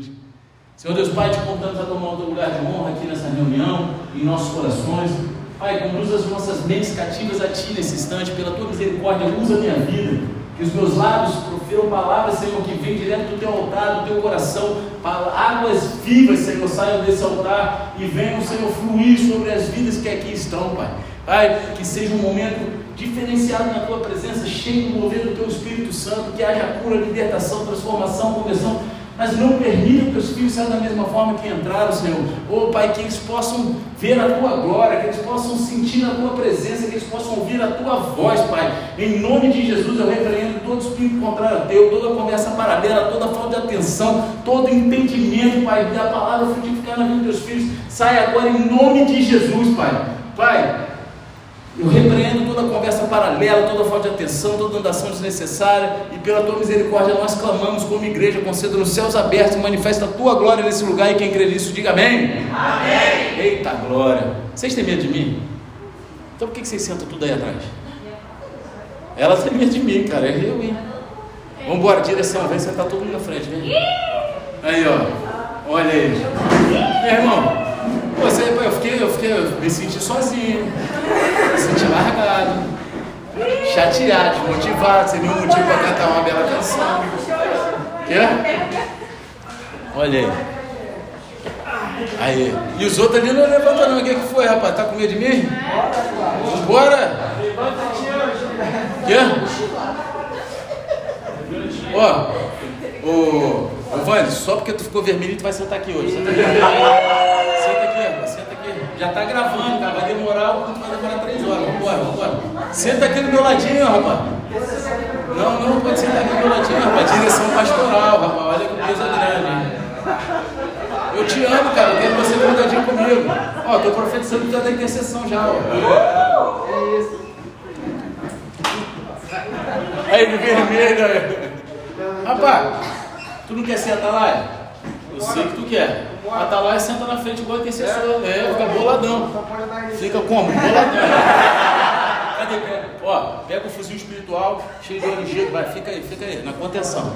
Jesus. Senhor Deus Pai, te convidamos a tomar outro lugar de honra aqui nessa reunião, em nossos corações. Pai, conduz as nossas mentes cativas a Ti nesse instante, pela Tua misericórdia, usa a minha vida. Que os meus lábios profiram palavras, Senhor, que vêm direto do Teu altar, do Teu coração. Águas vivas, Senhor, saiam desse altar e venham, Senhor, fluir sobre as vidas que aqui estão, Pai. Pai, que seja um momento diferenciado na tua presença, cheio do mover do teu Espírito Santo, que haja cura, libertação, transformação, conversão, mas não permita que teus filhos saiam da mesma forma que entraram, Senhor. Oh, Pai, que eles possam ver a tua glória, que eles possam sentir a tua presença, que eles possam ouvir a tua voz, Pai. Em nome de Jesus, eu repreendo todo espírito contrário a teu, toda conversa paralela, toda falta de atenção, todo entendimento, Pai, da palavra frutificar na vida dos teus filhos. Sai agora em nome de Jesus, Pai. Pai, eu repreendo toda conversa paralela, toda falta de atenção, toda andação desnecessária, e pela tua misericórdia nós clamamos como igreja, conceda nos céus abertos, manifesta a tua glória nesse lugar, e quem crê nisso, diga amém. Amém. Eita glória! Vocês têm medo de mim? Então por que vocês sentam tudo aí atrás? Ela tem medo de mim, cara, é eu, hein? Vamos embora, direção, vem sentar todo mundo na frente, vem. Aí, ó, olha aí. Meu irmão, você, eu fiquei, eu fiquei, eu me senti sozinho, me senti largado, chateado, desmotivado, sem nenhum motivo para cantar uma bela canção. Quê? Olha aí. Aí. E os outros ali não levantam não. O que, que foi, rapaz? Tá com medo de mim? Bora! Quê? Ó, o, o Vande, só porque tu ficou vermelho, tu vai sentar aqui hoje. Senta aqui. Senta aqui. Já tá gravando, cara. Vai demorar, vai demorar três horas. Vambora, vambora. Senta aqui do meu ladinho, rapaz. Não, não pode sentar aqui do meu ladinho, rapaz. Direção pastoral, rapaz. Olha que coisa grande? Eu te amo, cara. Eu quero você grudadinho comigo. Ó, tô profetizando já da intercessão já, ó. É isso. Aí, de vermelho. Rapaz, tu não quer ser atalaia? Eu sei que tu quer. Atalaia senta na frente igual intercessor. É, fica boladão. Fica como? Boladão. Cadê? Ó, pega o fuzil espiritual, cheio de LG, vai, fica aí, fica aí, na contenção.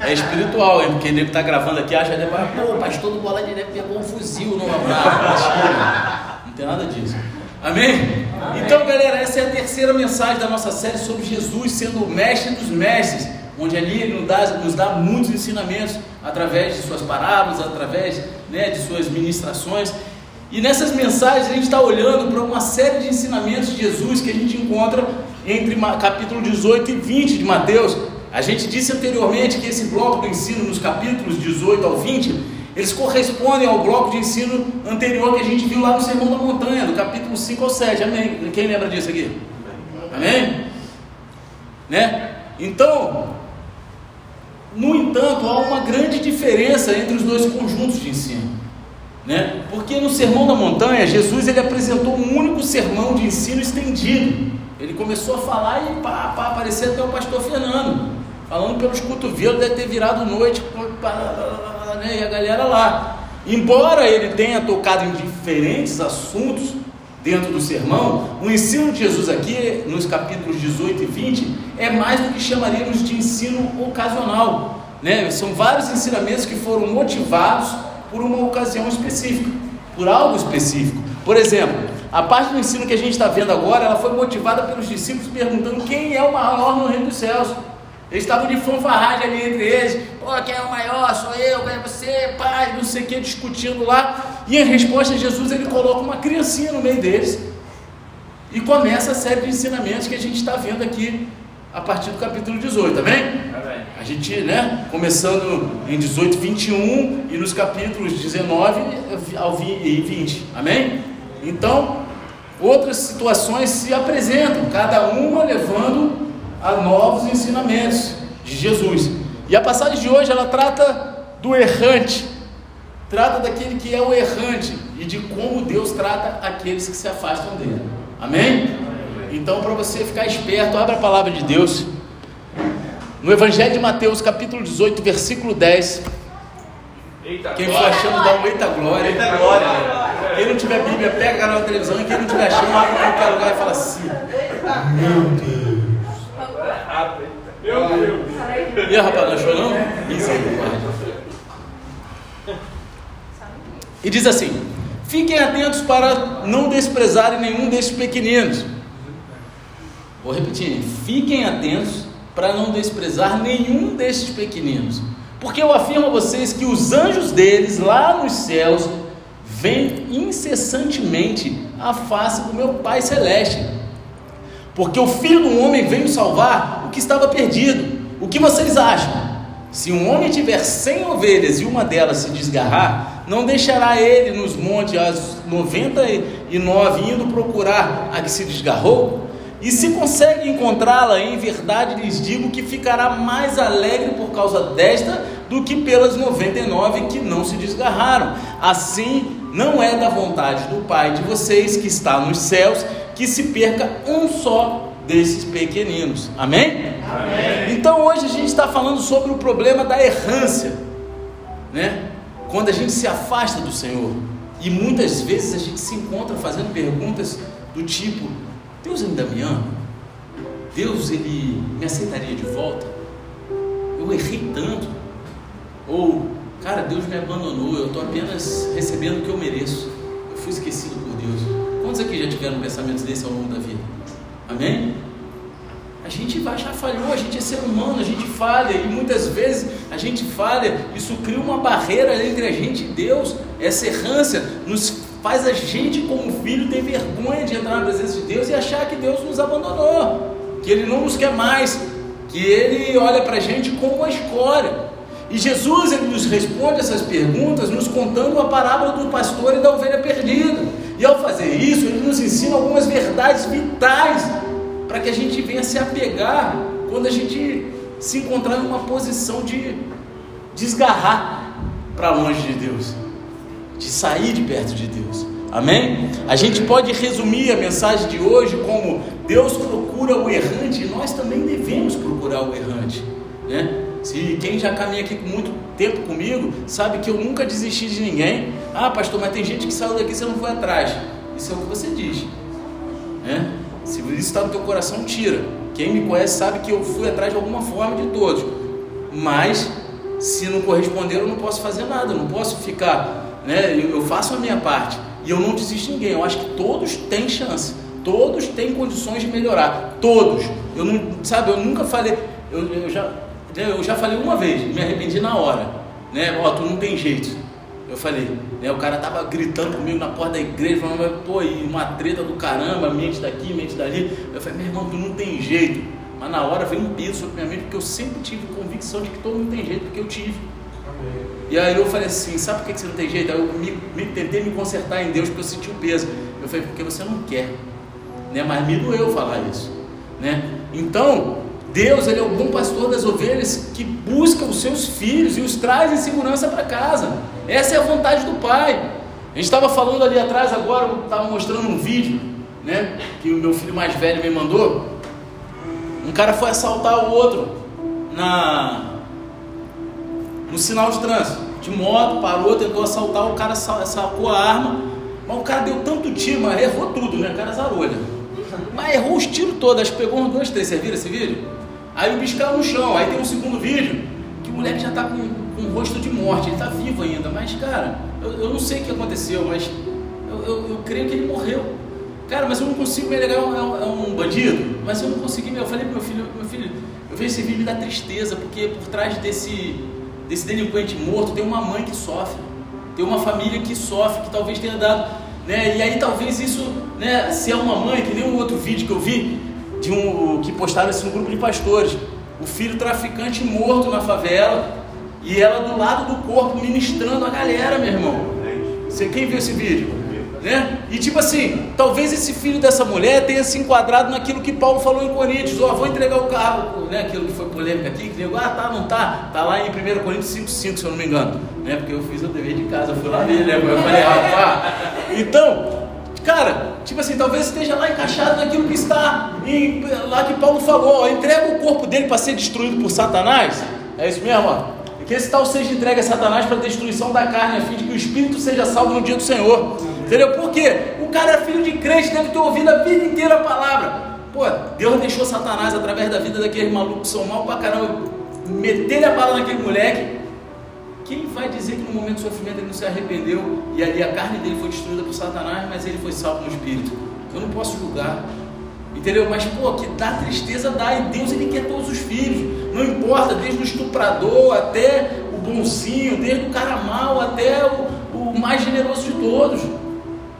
É espiritual, hein? Porque ele tá gravando aqui, acha que pô, pastor do bola de neve pegou um fuzil no abraço. Não tem nada disso. Amém? Então, galera, essa é a terceira mensagem da nossa série sobre Jesus sendo o mestre dos mestres, onde ali ele nos dá, nos dá muitos ensinamentos através de suas parábolas, através né, de suas ministrações. E nessas mensagens a gente está olhando para uma série de ensinamentos de Jesus que a gente encontra entre capítulo 18 e 20 de Mateus. A gente disse anteriormente que esse bloco do ensino, nos capítulos 18 ao 20, eles correspondem ao bloco de ensino anterior que a gente viu lá no Sermão da Montanha, do capítulo 5 ao 7. Amém? Quem lembra disso aqui? Amém? Né? Então, no entanto, há uma grande diferença entre os dois conjuntos de ensino. Né? Porque no Sermão da Montanha, Jesus ele apresentou um único sermão de ensino estendido. Ele começou a falar e pá, pá, apareceu até o pastor Fernando, falando pelos cotovelos, deve ter virado noite. Né, e a galera lá. Embora ele tenha tocado em diferentes assuntos dentro do sermão, o ensino de Jesus aqui, nos capítulos 18 e 20, é mais do que chamaríamos de ensino ocasional. Né? São vários ensinamentos que foram motivados por uma ocasião específica, por algo específico. Por exemplo, a parte do ensino que a gente está vendo agora, ela foi motivada pelos discípulos perguntando quem é o maior no reino dos céus. Eles estavam de fanfarragem ali entre eles. Pô, quem é o maior? Sou eu, quem é você, pai, não sei o que, discutindo lá. E em resposta, Jesus ele coloca uma criancinha no meio deles. E começa a série de ensinamentos que a gente está vendo aqui a partir do capítulo 18, amém? amém? A gente, né, começando em 18, 21 e nos capítulos 19 ao 20, amém? Então, outras situações se apresentam, cada uma levando a novos ensinamentos de Jesus. E a passagem de hoje ela trata do errante, trata daquele que é o errante e de como Deus trata aqueles que se afastam dele. Amém? Então, para você ficar esperto, abra a palavra de Deus. No Evangelho de Mateus, capítulo 18, versículo 10. Eita quem for achando, dá um eita glória. Eita glória. Quem não tiver Bíblia, pega o canal da televisão. E quem não tiver achando, abre em qualquer lugar e fala assim: Meu Deus. Meu Deus. E a rapaz, não achou não? E diz assim: Fiquem atentos para não desprezarem nenhum desses pequeninos. Vou repetir: fiquem atentos para não desprezar nenhum desses pequeninos. Porque eu afirmo a vocês que os anjos deles lá nos céus veem incessantemente a face do meu Pai Celeste. Porque o Filho do Homem veio salvar o que estava perdido. O que vocês acham? Se um homem tiver cem ovelhas e uma delas se desgarrar, não deixará ele nos montes as noventa e nove indo procurar a que se desgarrou? E se consegue encontrá-la, em verdade lhes digo que ficará mais alegre por causa desta do que pelas 99 que não se desgarraram. Assim, não é da vontade do Pai de vocês que está nos céus que se perca um só desses pequeninos. Amém? Amém? Então hoje a gente está falando sobre o problema da errância, né? Quando a gente se afasta do Senhor e muitas vezes a gente se encontra fazendo perguntas do tipo: Deus ainda me ama? Deus ele me aceitaria de volta? Eu errei tanto? Ou, cara, Deus me abandonou, eu estou apenas recebendo o que eu mereço. Eu fui esquecido por Deus. Quantos aqui já tiveram pensamentos desse ao longo da vida? Amém? A gente já falhou, a gente é ser humano, a gente falha, e muitas vezes a gente falha, isso cria uma barreira entre a gente e Deus, essa errância nos faz a gente, como filho, ter vergonha de entrar na presença de Deus e achar que Deus nos abandonou, que Ele não nos quer mais, que Ele olha para a gente como uma escória. E Jesus ele nos responde essas perguntas nos contando a parábola do pastor e da ovelha perdida. E ao fazer isso, ele nos ensina algumas verdades vitais para que a gente venha se apegar quando a gente se encontrar em uma posição de desgarrar para longe de Deus de sair de perto de Deus. Amém? A gente pode resumir a mensagem de hoje como Deus procura o errante e nós também devemos procurar o errante. Né? Se quem já caminha aqui com muito tempo comigo sabe que eu nunca desisti de ninguém. Ah, pastor, mas tem gente que saiu daqui e você não foi atrás. Isso é o que você diz. Né? Se isso está no teu coração, tira. Quem me conhece sabe que eu fui atrás de alguma forma de todos. Mas se não corresponder, eu não posso fazer nada. Eu não posso ficar né? Eu, eu faço a minha parte e eu não desisto de ninguém. Eu acho que todos têm chance, todos têm condições de melhorar, todos. Eu não, sabe, eu nunca falei, eu, eu já, eu já falei uma vez, me arrependi na hora, né? Ó, tu não tem jeito. Eu falei, né? O cara tava gritando comigo na porta da igreja, falando, pô, e uma treta do caramba, mente daqui, mente dali. Eu falei, meu irmão, tu não tem jeito. Mas na hora veio um peso sobre minha mente, porque eu sempre tive convicção de que todo mundo tem jeito, porque eu tive. E aí eu falei assim, sabe por que você não tem jeito? Aí eu me, me, tentei me consertar em Deus porque eu senti o peso. Eu falei, porque você não quer. Né? Mas me doeu falar isso. Né? Então, Deus ele é o bom pastor das ovelhas que busca os seus filhos e os traz em segurança para casa. Essa é a vontade do Pai. A gente estava falando ali atrás agora, estava mostrando um vídeo, né? Que o meu filho mais velho me mandou. Um cara foi assaltar o outro na no sinal de trânsito, de moto, parou, tentou assaltar, o cara sacou a arma, mas o cara deu tanto tiro, mas errou tudo, né? O cara zarolha. Mas errou os tiros todos, acho que pegou uns dois, três. Você viram esse vídeo? Aí o bicho caiu no chão. Aí tem um segundo vídeo que o moleque já tá com, com um rosto de morte, ele tá vivo ainda. Mas, cara, eu, eu não sei o que aconteceu, mas eu, eu, eu, creio que ele morreu. Cara, mas eu não consigo me alegar, é um, é um bandido, mas eu não consegui. Eu falei pro meu filho, meu filho, eu vejo esse vídeo da tristeza, porque por trás desse desse delinquente morto, tem uma mãe que sofre, tem uma família que sofre, que talvez tenha dado, né? E aí talvez isso, né, se é uma mãe, que nem um outro vídeo que eu vi, de um que postaram assim, um grupo de pastores, o filho traficante morto na favela, e ela do lado do corpo ministrando a galera, meu irmão. Você quem viu esse vídeo? Né? E tipo assim, talvez esse filho dessa mulher tenha se enquadrado naquilo que Paulo falou em Coríntios, ó, oh, vou entregar o carro, né? Aquilo que foi polêmica aqui, que nego, ah, tá, não tá, tá lá em 1 Coríntios 5,5, se eu não me engano, né? Porque eu fiz o dever de casa, fui lá ver, né? Eu falei, rapaz, então, cara, tipo assim, talvez esteja lá encaixado naquilo que está em, lá que Paulo falou, ó, entrega o corpo dele para ser destruído por Satanás, é isso mesmo, ó. Que esse tal seja entregue a Satanás para a destruição da carne, a fim de que o espírito seja salvo no dia do Senhor. Entendeu? Por quê? O cara é filho de crente, deve ter ouvido a vida inteira a palavra. Pô, Deus deixou Satanás através da vida daqueles malucos que são mal pra caramba, meter a bala naquele moleque. Momento de sofrimento ele não se arrependeu e ali a carne dele foi destruída por Satanás, mas ele foi salvo no espírito. Eu não posso julgar. Entendeu? Mas, pô, que dá tristeza, dá. E Deus, Ele quer todos os filhos. Não importa, desde o estuprador até o bonzinho, desde o cara mal até o, o mais generoso de todos.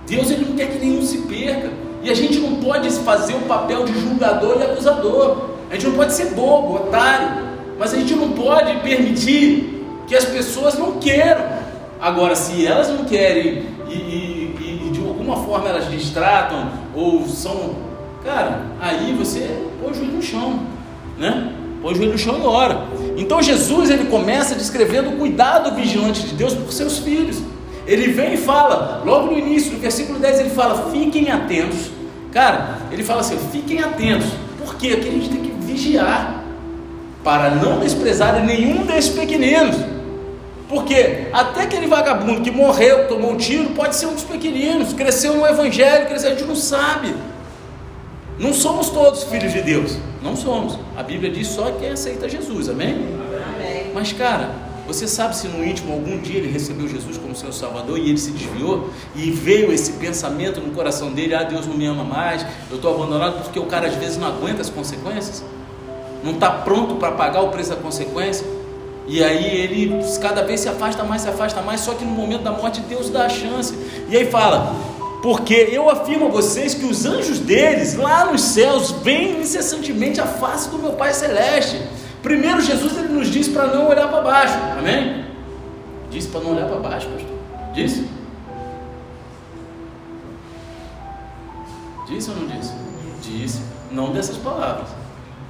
Deus, Ele não quer que nenhum se perca. E a gente não pode fazer o papel de julgador e acusador. A gente não pode ser bobo, otário. Mas a gente não pode permitir que as pessoas não queiram. Agora, se elas não querem e, e, e de alguma forma elas distratam ou são Cara, aí você põe o joelho no chão, né? Põe o joelho no chão e ora. Então Jesus ele começa descrevendo o cuidado vigilante de Deus por seus filhos. Ele vem e fala, logo no início, no versículo 10, ele fala: fiquem atentos. Cara, ele fala assim: fiquem atentos. Por quê? Porque a gente tem que vigiar para não desprezar nenhum desses pequeninos. Porque até aquele vagabundo que morreu, tomou um tiro, pode ser um dos pequeninos, cresceu no evangelho, cresceu, a gente não sabe. Não somos todos filhos de Deus. Não somos. A Bíblia diz só quem aceita Jesus. Amém? Amém. Mas, cara, você sabe se no íntimo algum dia ele recebeu Jesus como seu Salvador e ele se desviou e veio esse pensamento no coração dele: ah, Deus não me ama mais, eu estou abandonado porque o cara às vezes não aguenta as consequências, não está pronto para pagar o preço da consequência. E aí ele cada vez se afasta mais, se afasta mais, só que no momento da morte Deus dá a chance. E aí fala: porque eu afirmo a vocês que os anjos deles, lá nos céus, veem incessantemente a face do meu Pai Celeste. Primeiro, Jesus ele nos diz para não olhar para baixo, amém? Disse para não olhar para baixo, pastor. Disse? Disse ou não disse? Disse, não dessas palavras,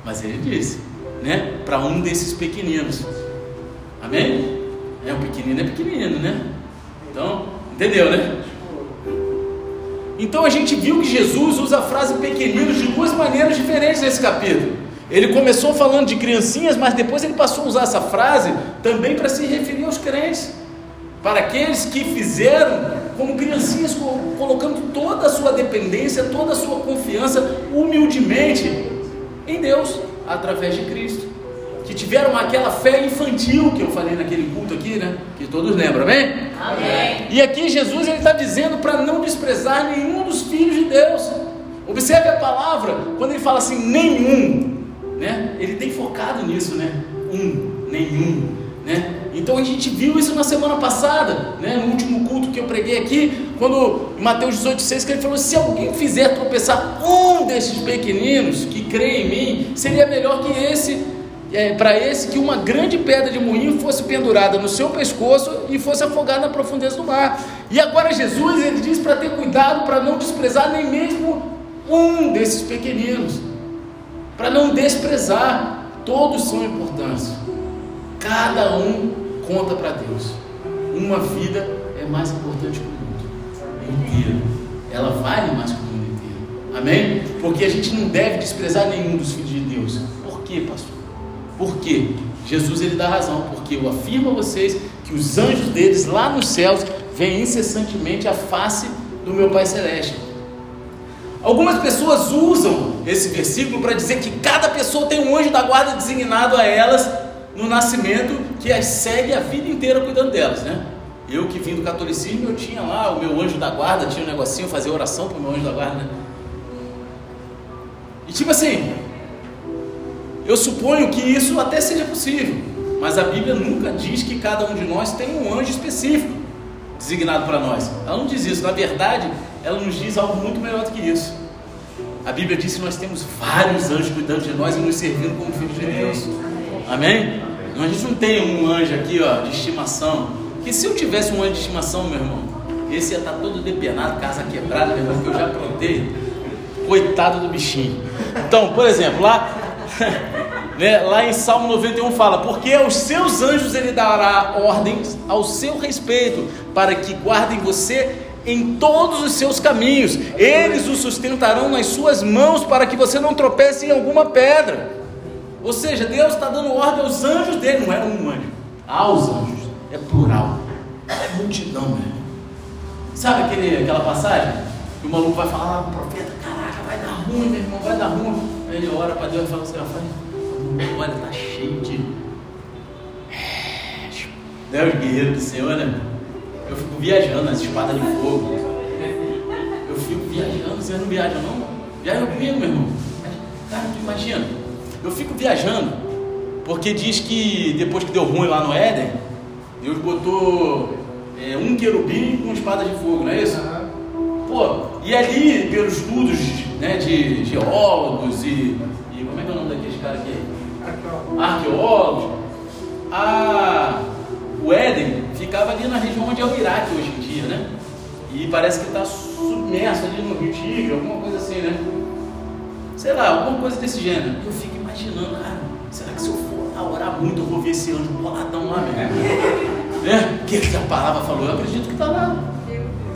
mas ele disse, né? Para um desses pequeninos, amém? É, o pequenino é pequenino, né? Então, entendeu, né? Então a gente viu que Jesus usa a frase pequeninos de duas maneiras diferentes nesse capítulo. Ele começou falando de criancinhas, mas depois ele passou a usar essa frase também para se referir aos crentes, para aqueles que fizeram como criancinhas, colocando toda a sua dependência, toda a sua confiança humildemente em Deus, através de Cristo tiveram aquela fé infantil que eu falei naquele culto aqui, né? Que todos lembram, amém? Amém. E aqui Jesus ele está dizendo para não desprezar nenhum dos filhos de Deus. Observe a palavra quando ele fala assim nenhum, né? Ele tem focado nisso, né? Um, nenhum, né? Então a gente viu isso na semana passada, né? No último culto que eu preguei aqui, quando em Mateus 18,6 que ele falou: se alguém fizer tropeçar um desses pequeninos que crê em mim, seria melhor que esse é, para esse que uma grande pedra de moinho fosse pendurada no seu pescoço e fosse afogada na profundeza do mar. E agora Jesus ele diz para ter cuidado para não desprezar nem mesmo um desses pequeninos, para não desprezar. Todos são importantes. Cada um conta para Deus. Uma vida é mais importante que o mundo inteiro. Ela vale mais que o mundo inteiro. Amém? Porque a gente não deve desprezar nenhum dos filhos de Deus. Por quê, pastor? Por quê? Jesus ele dá razão, porque eu afirmo a vocês que os anjos deles lá nos céus veem incessantemente a face do meu Pai Celeste. Algumas pessoas usam esse versículo para dizer que cada pessoa tem um anjo da guarda designado a elas no nascimento que as segue a vida inteira cuidando delas, né? Eu que vim do catolicismo, eu tinha lá o meu anjo da guarda, tinha um negocinho, fazer oração para o meu anjo da guarda, né? E tipo assim, eu suponho que isso até seja possível, mas a Bíblia nunca diz que cada um de nós tem um anjo específico designado para nós. Ela não diz isso, na verdade, ela nos diz algo muito melhor do que isso. A Bíblia diz que nós temos vários anjos cuidando de nós e nos servindo como filhos de Deus. Amém? A gente não tem um anjo aqui ó, de estimação. Que se eu tivesse um anjo de estimação, meu irmão, esse ia estar todo depenado, casa quebrada, meu irmão, que eu já plantei. Coitado do bichinho. Então, por exemplo, lá né, lá em Salmo 91 fala: Porque aos seus anjos ele dará ordens ao seu respeito, para que guardem você em todos os seus caminhos, eles o sustentarão nas suas mãos, para que você não tropece em alguma pedra. Ou seja, Deus está dando ordem aos anjos dele, não é um anjo, aos anjos, é plural, é multidão, né? Sabe aquele, aquela passagem? Que o maluco vai falar o profeta: Caraca, vai dar ruim, meu irmão, vai dar ruim. Ele ora para Deus e fala assim: Olha, está cheio de. Deus guerreiro do Senhor, né? Eu fico viajando nas espadas de fogo. Eu fico viajando, vocês não viajam não? Viaja comigo, meu irmão. Cara, tu imagina, eu fico viajando, porque diz que depois que deu ruim lá no Éden, Deus botou é, um querubim com espada de fogo, não é isso? Pô, e ali, pelos estudos né, de geólogos e, e. Como é que é o nome daqueles caras aqui? Arqueólogos. A, o Éden ficava ali na região onde é o Iraque hoje em dia, né? E parece que está submerso ali no Rio Tigre, alguma coisa assim, né? Sei lá, alguma coisa desse gênero. Eu fico imaginando, cara, será que se eu for orar muito, eu vou ver esse anjo boladão lá mesmo? Né? O que, que a palavra falou? Eu acredito que está lá.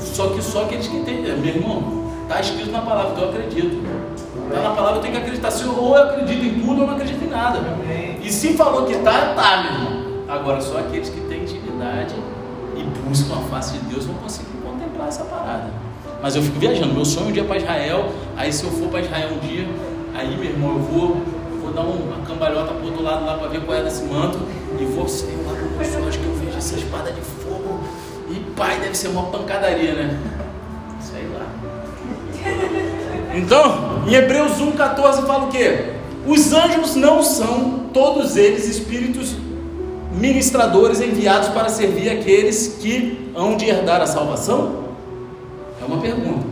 Só que só aqueles que entendem, meu irmão, está escrito na palavra, então eu acredito. Está na palavra, eu tenho que acreditar. Se eu, ou eu acredito em tudo ou não acredito em nada. E se falou que está, está, meu irmão. Agora, só aqueles que têm intimidade e buscam a face de Deus vão conseguir contemplar essa parada. Mas eu fico viajando, meu sonho é um dia para Israel. Aí, se eu for para Israel um dia, aí, meu irmão, eu vou, vou dar uma cambalhota para outro lado lá para ver qual é desse manto. E vou, Senhor, lá com meus sonhos que eu vejo essa espada de fogo. Pai, deve ser uma pancadaria, né? Sei lá. Então, em Hebreus 1,14 fala o quê? Os anjos não são todos eles espíritos ministradores enviados para servir aqueles que hão de herdar a salvação? É uma pergunta.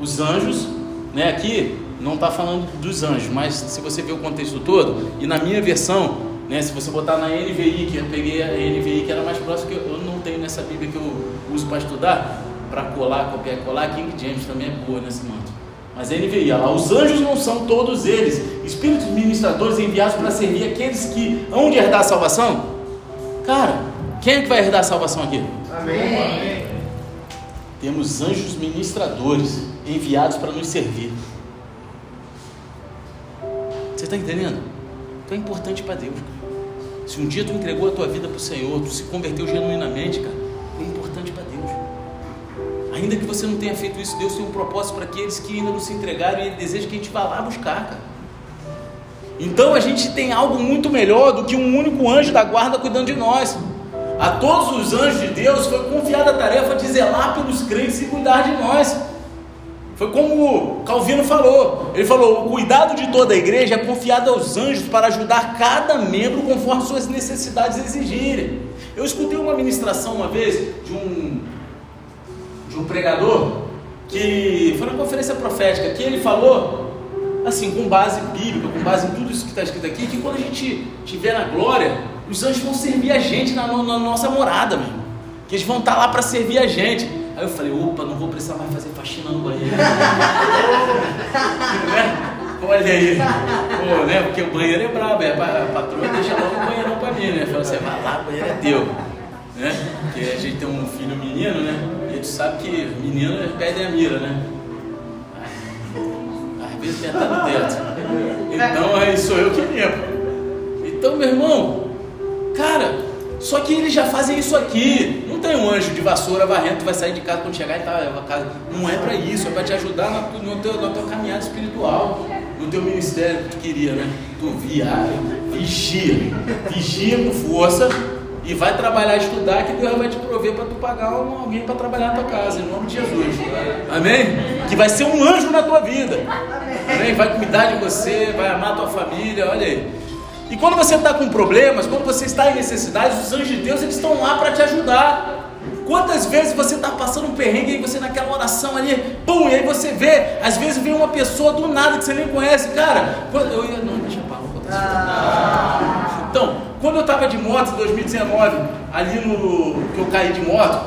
Os anjos, né, aqui não está falando dos anjos, mas se você ver o contexto todo, e na minha versão, né, se você botar na NVI, que eu peguei a NVI que era mais próxima, que eu, eu não tenho nessa Bíblia que eu uso para estudar, para colar, copiar, colar, King James também é boa nesse manto. Mas a NVI, olha lá, os anjos não são todos eles espíritos ministradores enviados para servir aqueles que hão de herdar a salvação? Cara, quem é que vai herdar a salvação aqui? Amém. Temos anjos ministradores enviados para nos servir. Você está entendendo? Tu é importante para Deus. Se um dia tu entregou a tua vida para o Senhor, tu se converteu genuinamente, cara, tu é importante para Deus. Ainda que você não tenha feito isso, Deus tem um propósito para aqueles que ainda não se entregaram e Ele deseja que a gente vá lá buscar, cara. Então a gente tem algo muito melhor do que um único anjo da guarda cuidando de nós. A todos os anjos de Deus foi confiada a tarefa de zelar pelos crentes e cuidar de nós. Foi como Calvino falou: ele falou, o cuidado de toda a igreja é confiado aos anjos para ajudar cada membro conforme suas necessidades exigirem. Eu escutei uma ministração uma vez de um, de um pregador que foi na conferência profética que ele falou assim, com base bíblica, com base em tudo isso que está escrito aqui, que quando a gente estiver na glória, os anjos vão servir a gente na, na nossa morada, meu irmão. Que eles vão estar tá lá para servir a gente. Aí eu falei, opa, não vou precisar mais fazer faxina no banheiro. né? Olha aí. Pô, né? Porque o banheiro é brabo, é, a patroa deixa logo o banheirão para mim, né? Fala, assim, vai lá, o banheiro é teu. Né? Porque a gente tem um filho menino, né? E a gente sabe que menino perde a mira, né? vezes tem até no teto. Então aí sou eu que limpo. Então, meu irmão, cara, só que eles já fazem isso aqui. Não tem um anjo de vassoura varrendo, vai sair de casa quando chegar e tá a casa. Não é para isso, é para te ajudar no, teu, na tua caminhada espiritual, no teu ministério que tu queria, né? Tu via, vigia, vigia com força e vai trabalhar, estudar, que Deus vai te prover para tu pagar alguém para trabalhar na tua casa, em nome de Jesus. Amém? Que vai ser um anjo na tua vida. Amém? Vai cuidar de você, vai amar a tua família, olha aí. E quando você está com problemas, quando você está em necessidade, os anjos de Deus eles estão lá para te ajudar. Quantas vezes você está passando um perrengue e você naquela oração ali, pum, e aí você vê, às vezes vem uma pessoa do nada que você nem conhece, cara. Eu ia, não, deixa eu parar, vou ah. Então, quando eu estava de moto em 2019, ali no que eu caí de moto,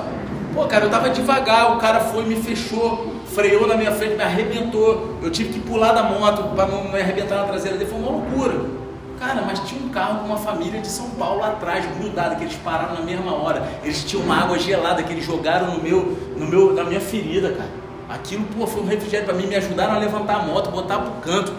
pô, cara, eu estava devagar, o cara foi, me fechou, freou na minha frente, me arrebentou. Eu tive que pular da moto para não me arrebentar na traseira dele, foi uma loucura. Cara, mas tinha um carro com uma família de São Paulo lá atrás, grudada, que eles pararam na mesma hora. Eles tinham uma água gelada que eles jogaram no meu, no meu, na minha ferida, cara. Aquilo, pô, foi um refrigério para mim, me ajudaram a levantar a moto, botar pro canto.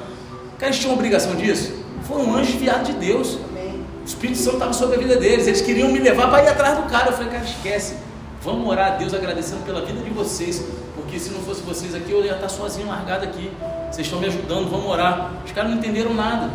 Cara, eles tinham obrigação disso? Foi um anjo enviado de Deus. O Espírito Santo estava sobre a vida deles. Eles queriam me levar para ir atrás do cara. Eu falei, cara, esquece. Vamos orar a Deus agradecendo pela vida de vocês. Porque se não fosse vocês aqui, eu ia estar sozinho, largado aqui. Vocês estão me ajudando, vamos orar. Os caras não entenderam nada.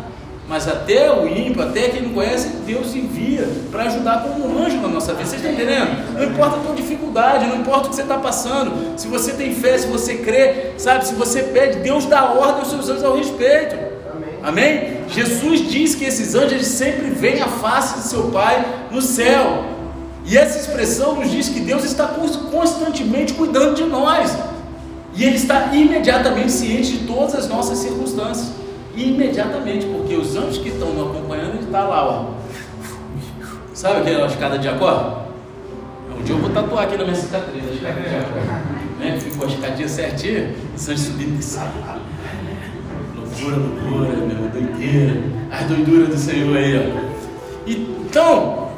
Mas até o ímpio, até quem não conhece, Deus envia para ajudar como um anjo na nossa vida. Vocês estão entendendo? Não importa a tua dificuldade, não importa o que você está passando. Se você tem fé, se você crê, sabe? Se você pede, Deus dá ordem aos seus anjos ao respeito. Amém? Amém? Jesus diz que esses anjos sempre veem a face de seu Pai no céu. E essa expressão nos diz que Deus está constantemente cuidando de nós. E Ele está imediatamente ciente de todas as nossas circunstâncias imediatamente, porque os anjos que estão me acompanhando, está lá, ó. Sabe aquela escada de Jacó? Um dia eu vou tatuar aqui na minha cicatriz, a escada de. Né? Ficou a escadinha certinha, os anjos subindo e descendo. Loucura, loucura, meu, doideira. As doiduras do Senhor aí, ó. Então,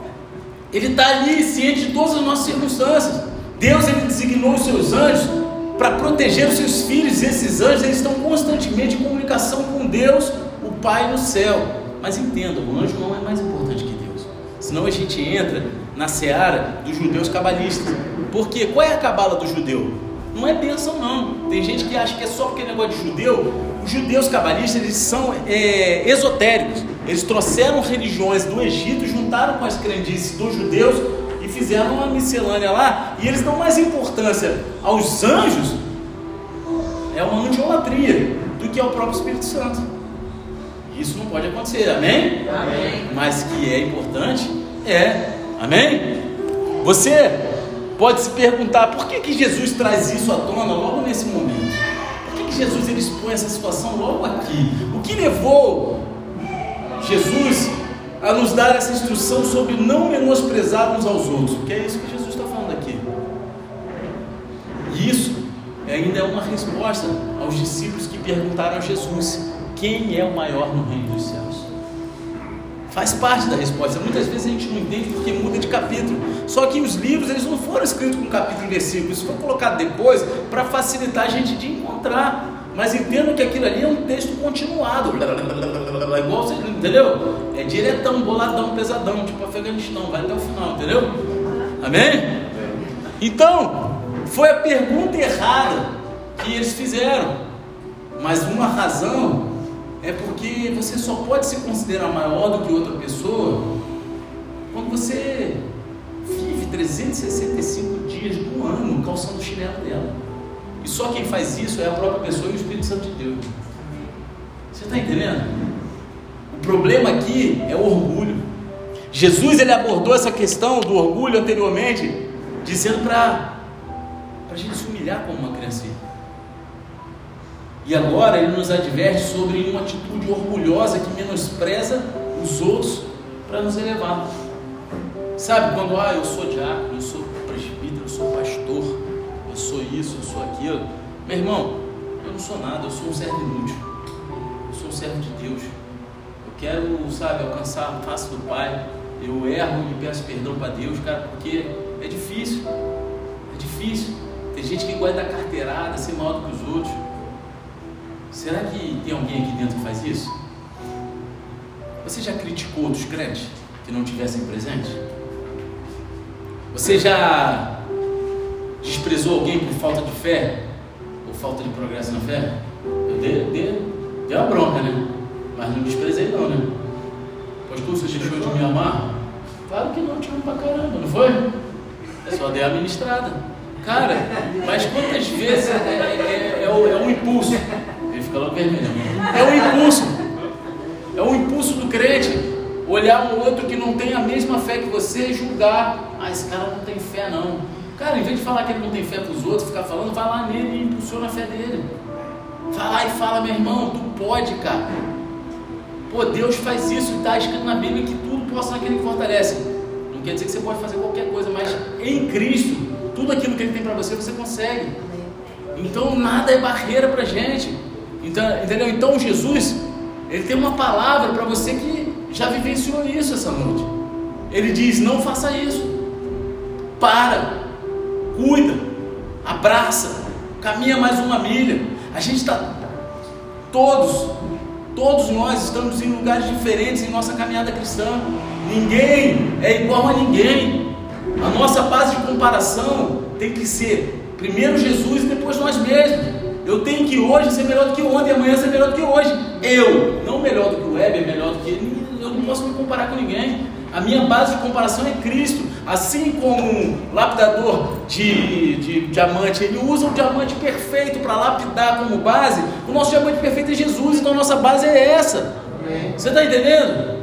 ele está ali ciente de todas as nossas circunstâncias. Deus ele designou os seus anjos para proteger os seus filhos, esses anjos eles estão constantemente em comunicação com Deus, o Pai no céu. Mas entenda, o anjo não é mais importante que Deus. Senão a gente entra na seara dos judeus cabalistas. Porque qual é a cabala do judeu? Não é bênção não. Tem gente que acha que é só porque é negócio de judeu. Os judeus cabalistas eles são é, esotéricos. Eles trouxeram religiões do Egito, juntaram com as crendices dos judeus fizeram uma miscelânea lá e eles dão mais importância aos anjos, é uma antiolatria, do que ao próprio Espírito Santo. Isso não pode acontecer, amém? amém? Mas que é importante, é, amém? Você pode se perguntar por que, que Jesus traz isso à tona logo nesse momento? Por que, que Jesus ele expõe essa situação logo aqui? O que levou Jesus a nos dar essa instrução sobre não menosprezarmos aos outros, porque é isso que Jesus está falando aqui. E isso ainda é uma resposta aos discípulos que perguntaram a Jesus: quem é o maior no reino dos céus? Faz parte da resposta. Muitas vezes a gente não entende porque muda de capítulo. Só que os livros eles não foram escritos com capítulo e versículo. Isso foi colocado depois para facilitar a gente de encontrar. Mas entendo que aquilo ali é um texto continuado. Igual você, entendeu? É diretão, boladão, pesadão, tipo Afeganistão, vai até o final, entendeu? Amém? Então, foi a pergunta errada que eles fizeram. Mas uma razão é porque você só pode se considerar maior do que outra pessoa quando você vive 365 dias do ano calçando o chinelo dela. E só quem faz isso é a própria pessoa e o Espírito Santo de Deus. Você está entendendo? O problema aqui é o orgulho. Jesus ele abordou essa questão do orgulho anteriormente, dizendo para a gente se humilhar como uma criança. E agora ele nos adverte sobre uma atitude orgulhosa que menospreza os outros para nos elevar. Sabe quando ah, eu sou diácono, isso, eu sou aquilo. Meu irmão, eu não sou nada, eu sou um servo inútil. Eu sou um servo de Deus. Eu quero, sabe, alcançar a face do Pai. Eu erro e peço perdão para Deus, cara, porque é difícil. É difícil. Tem gente que gosta da carteirada, ser maior do que os outros. Será que tem alguém aqui dentro que faz isso? Você já criticou outros crentes que não tivessem presente? Você já desprezou alguém por falta de fé? Ou falta de progresso na fé? Eu dei, dei, dei uma bronca, né? Mas não desprezei não, né? Pastor, você deixou de me amar? Claro que não, te amo pra caramba, não foi? Eu só dei a ministrada. Cara, mas quantas vezes é, é, é, é o, é o impulso? Ele fica logo vermelho. É o impulso. É o impulso do crente olhar um outro que não tem a mesma fé que você e julgar. Ah, esse cara não tem fé não. Cara, em vez de falar que ele não tem fé para os outros, ficar falando, vai lá nele e impulsiona a fé dele. Vai lá e fala, meu irmão, tu pode, cara. Pô, Deus faz isso, está escrito na Bíblia que tudo possa naquele que fortalece. Não quer dizer que você pode fazer qualquer coisa, mas em Cristo, tudo aquilo que Ele tem para você, você consegue. Então nada é barreira para gente. Então, entendeu? Então Jesus, Ele tem uma palavra para você que já vivenciou isso essa noite. Ele diz: não faça isso. Para cuida, abraça, caminha mais uma milha. A gente está, todos, todos nós estamos em lugares diferentes em nossa caminhada cristã. Ninguém é igual a ninguém. A nossa base de comparação tem que ser primeiro Jesus e depois nós mesmos. Eu tenho que hoje ser melhor do que ontem, amanhã ser melhor do que hoje. Eu, não melhor do que o Weber, melhor do que ele. Eu não posso me comparar com ninguém. A minha base de comparação é Cristo. Assim como um lapidador de, de diamante, ele usa o diamante perfeito para lapidar como base, o nosso diamante perfeito é Jesus, então a nossa base é essa. Você está entendendo?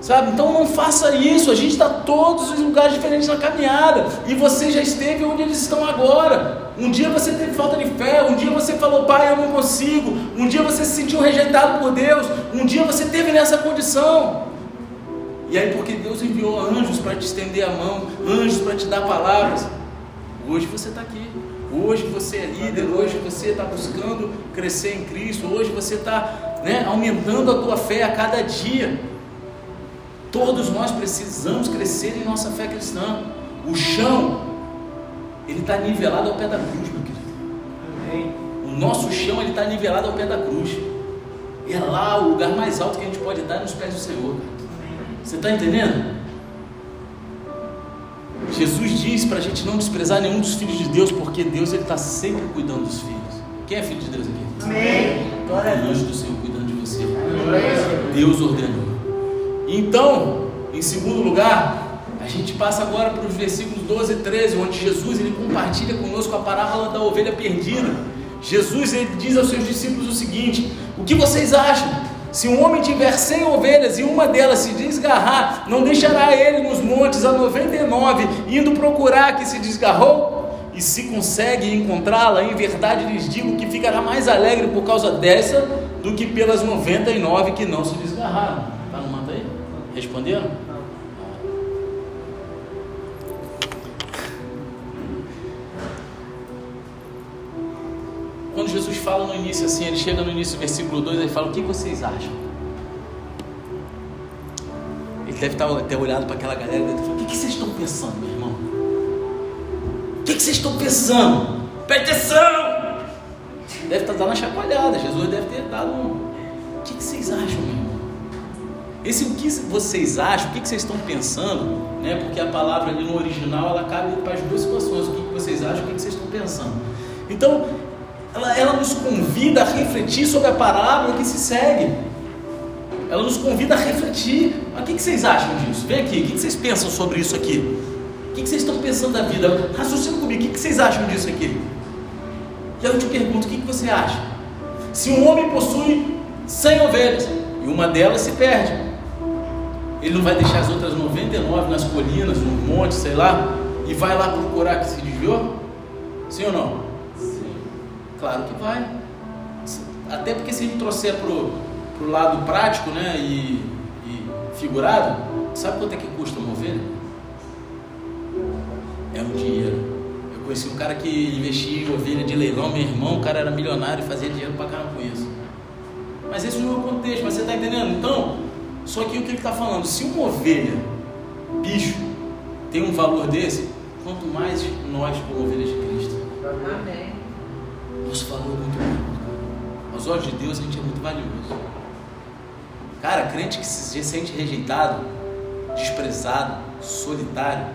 Sabe? Então não faça isso. A gente está todos em lugares diferentes na caminhada. E você já esteve onde eles estão agora. Um dia você teve falta de fé. Um dia você falou, pai, eu não consigo. Um dia você se sentiu rejeitado por Deus. Um dia você teve nessa condição. E aí, porque Deus enviou anjos para te estender a mão, anjos para te dar palavras. Hoje você está aqui. Hoje você é líder, hoje você está buscando crescer em Cristo, hoje você está né, aumentando a tua fé a cada dia. Todos nós precisamos crescer em nossa fé cristã. O chão, ele está nivelado ao pé da cruz, meu querido. Amém. O nosso chão, ele está nivelado ao pé da cruz. É lá o lugar mais alto que a gente pode dar nos pés do Senhor. Você está entendendo? Jesus diz para a gente não desprezar nenhum dos filhos de Deus, porque Deus está sempre cuidando dos filhos. Quem é filho de Deus aqui? Amém. Glória a Deus do Senhor cuidando de você. Deus ordenou. Então, em segundo lugar, a gente passa agora para os versículos 12 e 13, onde Jesus ele compartilha conosco a parábola da ovelha perdida. Jesus ele diz aos seus discípulos o seguinte: O que vocês acham? Se um homem tiver cem ovelhas e uma delas se desgarrar, não deixará ele nos montes a 99, indo procurar que se desgarrou? E se consegue encontrá-la, em verdade lhes digo que ficará mais alegre por causa dessa do que pelas 99 que não se desgarraram. Está no manto aí? Responderam? Quando Jesus fala no início assim, ele chega no início do versículo 2, ele fala: O que vocês acham? Ele deve ter olhado para aquela galera e deve falado: O que vocês estão pensando, meu irmão? O que vocês estão pensando? Presta atenção! Deve estar dando uma chacoalhada. Jesus deve ter dado um. O que vocês acham, meu irmão? Esse o que vocês acham, o que vocês estão pensando, né? Porque a palavra ali no original ela cabe para as duas situações. O que vocês acham, o que vocês estão pensando. Então, ela, ela nos convida a refletir sobre a parábola que se segue. Ela nos convida a refletir. Mas o que, vocês acham disso? Vem aqui, o que, vocês pensam sobre isso aqui? O que, vocês estão pensando da vida? Raciocina comigo, o que, que vocês acham disso aqui? E aí eu te pergunto, o que, que você acha? Se um homem possui 100 ovelhas e uma delas se perde, ele não vai deixar as outras 99 nas colinas, no monte, sei lá, e vai lá procurar que se desviou? Sim ou não? Claro que vai. Até porque se a gente trouxer para o lado prático né, e, e, figurado, sabe quanto é que custa uma ovelha? É um dinheiro. Eu conheci um cara que investia em ovelha de leilão, meu irmão, o cara era milionário e fazia dinheiro para caramba com isso. Mas esse não é o contexto, mas você está entendendo? Então, só que o que ele está falando? Se uma ovelha, bicho, tem um valor desse, quanto mais nós como ovelhas de Cristo. Amém. Nosso valor é muito maior. Aos olhos de Deus a gente é muito valioso. Cara, crente que se sente rejeitado, desprezado, solitário,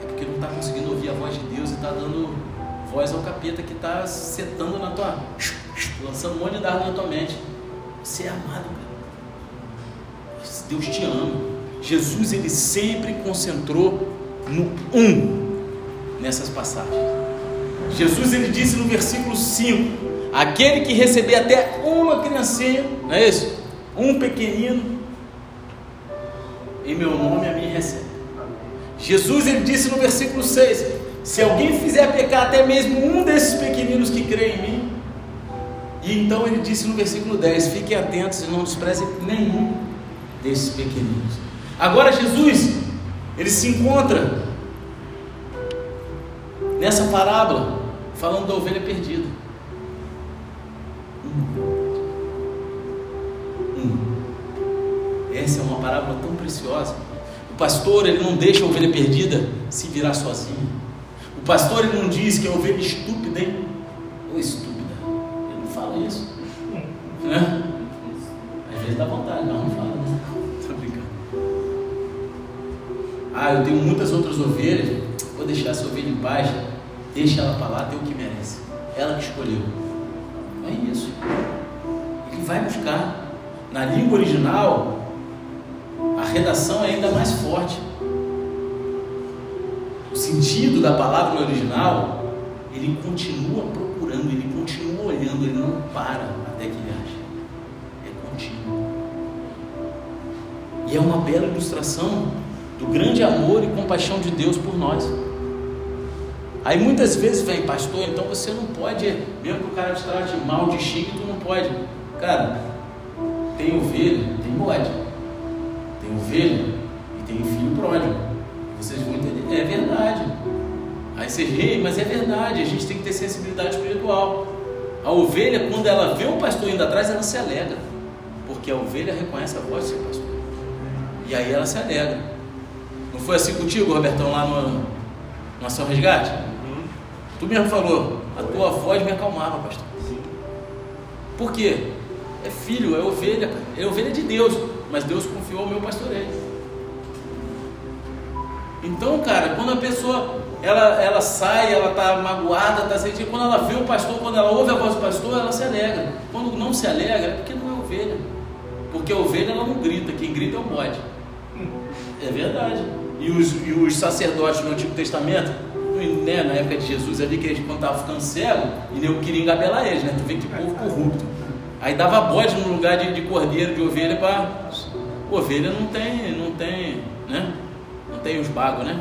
é porque não está conseguindo ouvir a voz de Deus e está dando voz ao capeta que está setando na tua. lançando um monte de dardo na tua mente. Você é amado, cara. Deus te ama. Jesus ele sempre concentrou no um nessas passagens. Jesus ele disse no versículo 5: Aquele que receber até uma criancinha, não é isso? Um pequenino, em meu nome a mim recebe. Jesus ele disse no versículo 6: Se alguém fizer pecar até mesmo um desses pequeninos que crê em mim, e então ele disse no versículo 10: Fiquem atentos e não desprezem nenhum desses pequeninos. Agora Jesus, ele se encontra nessa parábola falando da ovelha perdida. Essa é uma parábola tão preciosa. O pastor ele não deixa a ovelha perdida se virar sozinho. O pastor ele não diz que a ovelha estúpida, hein? Ou estúpida. Ele não fala isso. Né? Às vezes dá vontade, não, não fala. Né? Brincando. Ah, eu tenho muitas outras ovelhas. Vou deixar essa ovelha em paz. Deixa ela para lá, tem o que merece. ela que escolheu. É isso. Ele vai buscar. Na língua original, a redação é ainda mais forte. O sentido da palavra original, ele continua procurando, ele continua olhando, ele não para até que ele ache. É contínuo. E é uma bela ilustração do grande amor e compaixão de Deus por nós. Aí muitas vezes vem, pastor, então você não pode, mesmo que o cara te trate mal de chique, tu não pode. Cara, tem ovelha, tem bode. Tem ovelha e tem filho pródigo. Vocês vão entender, é verdade. Aí você ri, mas é verdade, a gente tem que ter sensibilidade espiritual. A ovelha, quando ela vê o pastor indo atrás, ela se alegra. Porque a ovelha reconhece a voz do seu pastor. E aí ela se alegra. Não foi assim contigo, Robertão, lá no, no Ação Resgate? Tu mesmo falou, a tua voz me acalmava, pastor. Sim. Por quê? É filho, é ovelha, é ovelha de Deus, mas Deus confiou ao meu pastoreio. Então, cara, quando a pessoa ela, ela sai, ela está magoada, está sentindo, quando ela vê o pastor, quando ela ouve a voz do pastor, ela se alegra. Quando não se alegra, é porque não é ovelha. Porque a ovelha ela não grita, quem grita é o bode. É verdade. E os, e os sacerdotes no Antigo Testamento, né, na época de Jesus ali, que eles quando estavam ficando cego, e nem queria engabelar eles, né? Tu vê que povo corrupto. Aí dava bode no lugar de, de cordeiro, de ovelha, para. Ovelha não tem, não tem, né? Não tem os bagos, né?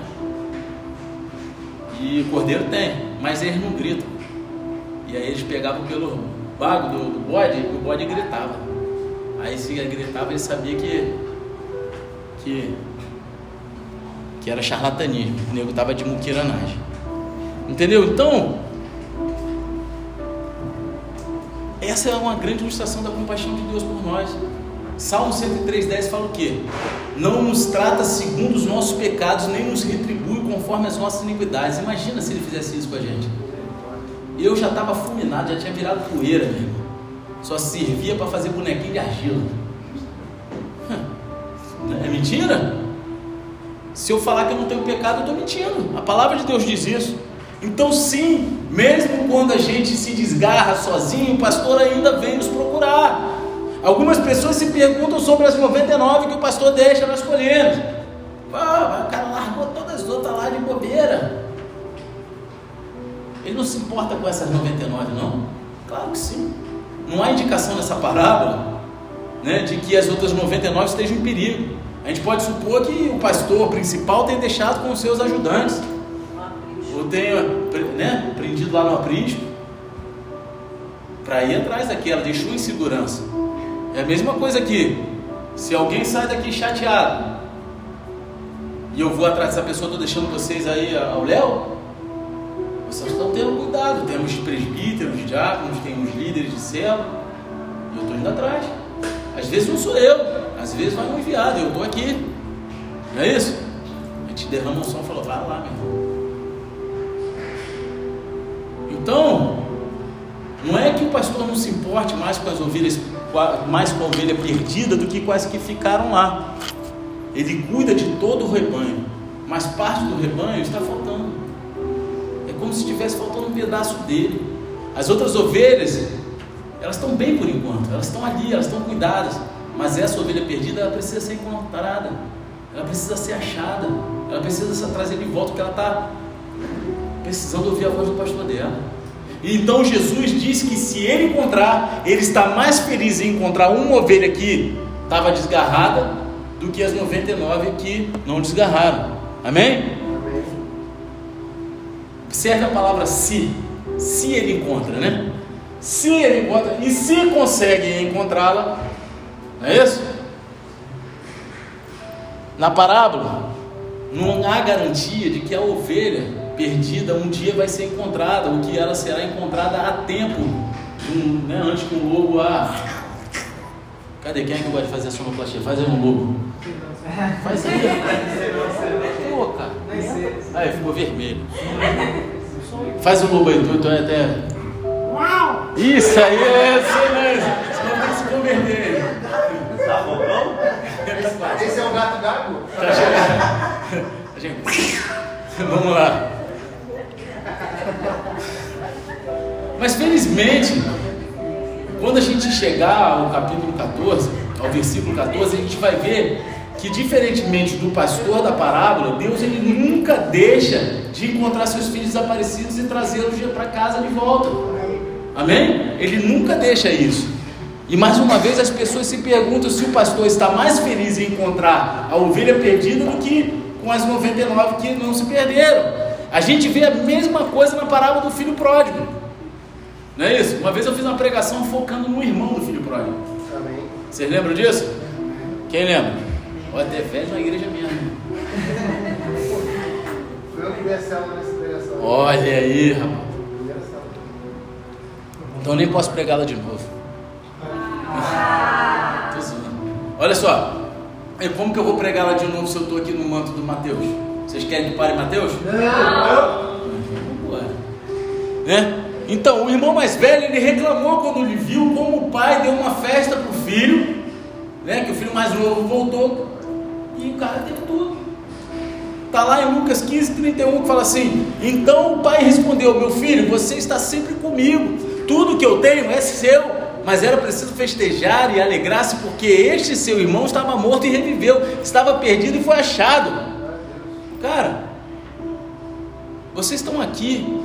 E cordeiro tem, mas eles não gritam. E aí eles pegavam pelo bago do, do bode e o bode gritava. Aí se ele gritava, ele sabia que, que, que era charlatanismo. O nego estava de muquiranagem. Entendeu? Então, essa é uma grande ilustração da compaixão de Deus por nós. Salmo 103,10 fala o quê? Não nos trata segundo os nossos pecados, nem nos retribui conforme as nossas iniquidades. Imagina se ele fizesse isso com a gente. Eu já estava fulminado, já tinha virado poeira mesmo. Só servia para fazer bonequinho de argila. É mentira? Se eu falar que eu não tenho pecado, eu estou mentindo. A palavra de Deus diz isso. Então, sim, mesmo quando a gente se desgarra sozinho, o pastor ainda vem nos procurar. Algumas pessoas se perguntam sobre as 99 que o pastor deixa nós colhemos. Ah, o cara largou todas as outras lá de bobeira. Ele não se importa com essas 99, não? Claro que sim. Não há indicação nessa parábola né, de que as outras 99 estejam em perigo. A gente pode supor que o pastor principal tenha deixado com os seus ajudantes. Ou tenha né, prendido lá no aprisco. Para ir atrás daquela, deixou em segurança. É a mesma coisa aqui. Se alguém sai daqui chateado e eu vou atrás dessa pessoa, estou deixando vocês aí ao Léo, vocês estão tendo cuidado. Temos presbíteros, diáconos, temos líderes de célula, e eu estou indo atrás. Às vezes não sou eu, às vezes vai um enviado, eu estou aqui. Não é isso? A gente derrama um som e falou, vai lá, meu irmão. Então, não é que o pastor não se importe mais com as ovelhas, mais com a ovelha perdida do que com as que ficaram lá. Ele cuida de todo o rebanho, mas parte do rebanho está faltando. É como se estivesse faltando um pedaço dele. As outras ovelhas, elas estão bem por enquanto, elas estão ali, elas estão cuidadas, mas essa ovelha perdida, ela precisa ser encontrada, ela precisa ser achada, ela precisa ser trazida de volta, porque ela está precisando ouvir a voz do pastor dela. Então Jesus disse que se ele encontrar, ele está mais feliz em encontrar uma ovelha que estava desgarrada do que as 99 que não desgarraram. Amém? Amém. Observe a palavra se. Se ele encontra, né? Se ele encontra e se consegue encontrá-la, não é isso? Na parábola, não há garantia de que a ovelha perdida um dia vai ser encontrada, ou que ela será encontrada a tempo, um, né, antes que um lobo a. Cadê quem é que gosta de fazer a sonoplastia? Faz aí um lobo. Faz aí. Pô, cara. Aí ficou vermelho. Faz um lobo aí, tu, tu é até. Isso aí é excelência. Senão tem que se converter. Tá bom? Esse é o gato gago? Vamos lá. Mas infelizmente, quando a gente chegar ao capítulo 14, ao versículo 14, a gente vai ver que diferentemente do pastor da parábola, Deus ele nunca deixa de encontrar seus filhos desaparecidos e trazê-los para casa de volta. Amém? Ele nunca deixa isso. E mais uma vez as pessoas se perguntam se o pastor está mais feliz em encontrar a ovelha perdida do que com as 99 que não se perderam. A gente vê a mesma coisa na parábola do filho pródigo. Não é isso? Uma vez eu fiz uma pregação focando no irmão do filho pródigo. Amém. Vocês lembram disso? Quem lembra? Olha, até velho na igreja mesmo. Foi eu que vi a célula nessa pregação. Olha aí, rapaz. Então nem posso pregá-la de novo. Ah. Olha só. Como que eu vou pregá-la de novo se eu estou aqui no manto do Mateus? Vocês querem que pare Mateus? Não. Né? Então, o irmão mais velho, ele reclamou quando ele viu como o pai deu uma festa para o filho, né? que o filho mais novo voltou, e o cara teve tudo. Está lá em Lucas 15, 31, que fala assim: Então o pai respondeu: Meu filho, você está sempre comigo, tudo que eu tenho é seu, mas era preciso festejar e alegrar-se, porque este seu irmão estava morto e reviveu, estava perdido e foi achado. Cara, vocês estão aqui,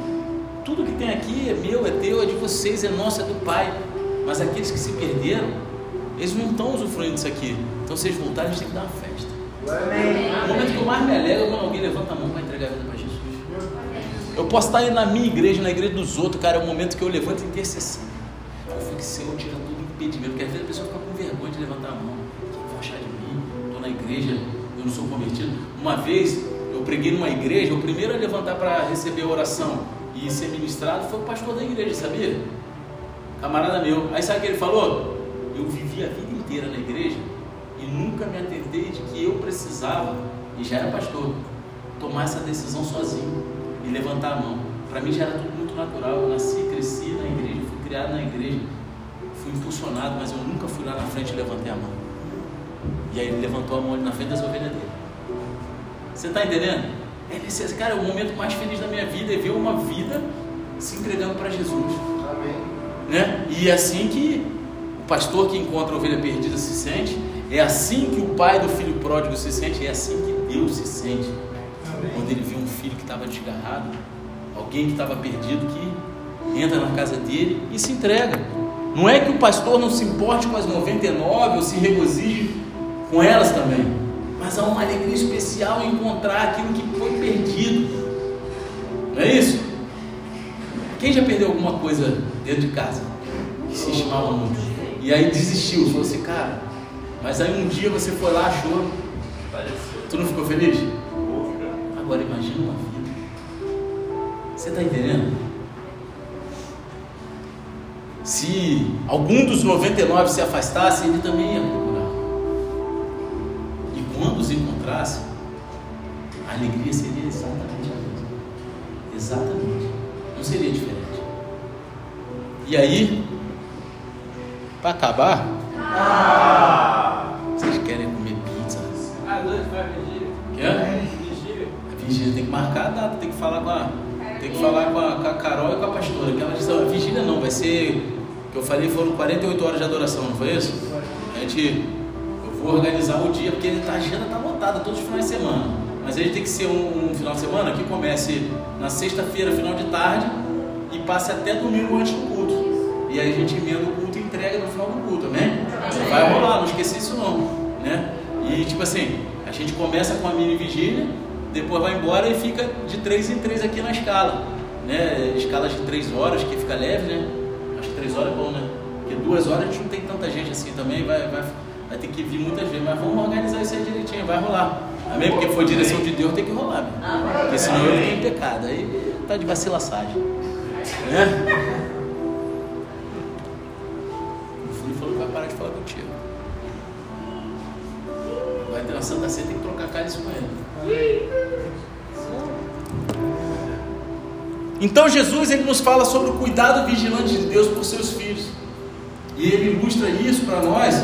tudo que tem aqui é meu, é teu, é de vocês, é nosso, é do Pai. Mas aqueles que se perderam, eles não estão usufruindo disso aqui. Então, se eles voltarem, a gente tem que dar uma festa. Amém. O momento que eu mais me alegro é quando alguém levanta a mão para entregar a vida para Jesus. Eu posso estar aí na minha igreja, na igreja dos outros, cara, é o momento que eu levanto intercessão. Eu fico, Senhor, tira todo impedimento. Porque às vezes a pessoa fica com vergonha de levantar a mão. O que vão achar de mim? Estou na igreja, eu não sou convertido. Uma vez, eu preguei numa igreja, o primeiro a levantar para receber a oração e ser ministrado foi o pastor da igreja, sabia? Camarada meu. Aí sabe o que ele falou? Eu vivi a vida inteira na igreja e nunca me atentei de que eu precisava, e já era pastor, tomar essa decisão sozinho e levantar a mão. Para mim já era tudo muito natural. Eu nasci, cresci na igreja, fui criado na igreja, fui impulsionado, mas eu nunca fui lá na frente e levantei a mão. E aí ele levantou a mão ali na frente das ovelhas dele. Você está entendendo? É necessário, cara, é o momento mais feliz da minha vida é ver uma vida se entregando para Jesus. Amém. Né? E é assim que o pastor que encontra a ovelha perdida se sente, é assim que o pai do filho pródigo se sente, é assim que Deus se sente. Amém. Quando ele viu um filho que estava desgarrado, alguém que estava perdido, que entra na casa dele e se entrega. Não é que o pastor não se importe com as 99 ou se regozije com elas também mas há uma alegria especial em encontrar aquilo que perdido. Não é isso? Quem já perdeu alguma coisa dentro de casa que se estimava muito? E aí desistiu, falou assim, cara, mas aí um dia você foi lá, achou. Tu não ficou feliz? Agora imagina uma vida. Você está entendendo? Se algum dos 99 se afastasse, ele também ia quando os encontrasse, a alegria seria exatamente a mesma. Exatamente. Não seria diferente. E aí, para acabar, ah. vocês querem comer pizza? Ah, noite vai vigília. Quer? Vigília. A vigília tem que marcar a data, tem que falar com a, tem que falar com a, com a Carol e com a pastora. Que elas a vigília não, vai ser. que eu falei foram 48 horas de adoração, não foi isso? A gente vou organizar o dia, porque a agenda está lotada todos os finais de semana. Mas ele tem que ser um, um final de semana que comece na sexta-feira, final de tarde, e passe até domingo antes do culto. E aí a gente emenda o culto e entrega no final do culto, né? Vai rolar, não esqueci isso não. Né? E tipo assim, a gente começa com a mini vigília, depois vai embora e fica de três em três aqui na escala. Né? Escalas de três horas, que fica leve, né? Acho que três horas é bom, né? Porque duas horas a gente não tem tanta gente assim também, vai, vai vai ter que vir muitas vezes, mas vamos organizar isso aí direitinho, vai rolar. Amém? Porque foi direção de Deus, tem que rolar. Meu. Porque senão eu tenho pecado. Aí tá de vacilaçagem. Né? O filho falou que vai parar de falar contigo. Vai ter uma Santa Ceia, tem que trocar cálice com ele. Então Jesus ele nos fala sobre o cuidado vigilante de Deus por seus filhos. E ele ilustra isso para nós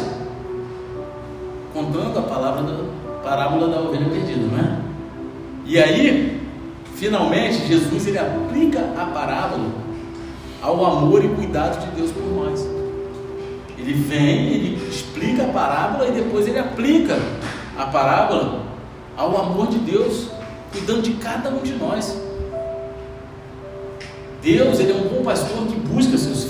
contando a palavra da parábola da ovelha perdida, não é? E aí, finalmente, Jesus ele aplica a parábola ao amor e cuidado de Deus por nós. Ele vem, ele explica a parábola e depois ele aplica a parábola ao amor de Deus, cuidando de cada um de nós. Deus, ele é um bom pastor que busca seus.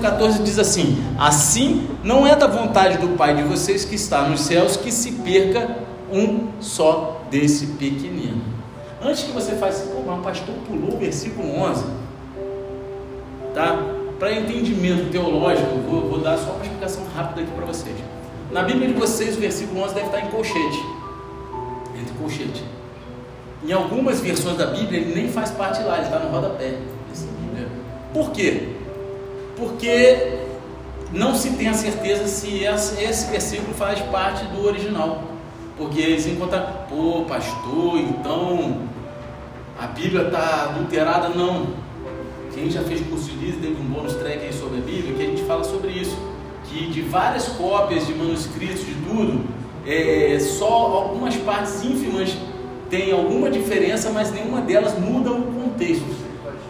Versículo 14 diz assim: Assim não é da vontade do Pai de vocês que está nos céus que se perca um só desse pequenino. Antes que você faça, pô, mas o pastor pulou o versículo 11, tá? Para entendimento teológico, vou, vou, dar só uma explicação rápida aqui para vocês. Na Bíblia de vocês, o versículo 11 deve estar em colchete, entre colchete. Em algumas versões da Bíblia, ele nem faz parte lá, ele está no rodapé. Por quê? Porque não se tem a certeza se esse versículo faz parte do original. Porque eles encontram, pô, pastor, então a Bíblia está adulterada. Não. Quem já fez curso de livro, teve um bônus track aí sobre a Bíblia, que a gente fala sobre isso. Que de várias cópias de manuscritos, de tudo, é, só algumas partes ínfimas tem alguma diferença, mas nenhuma delas muda o contexto.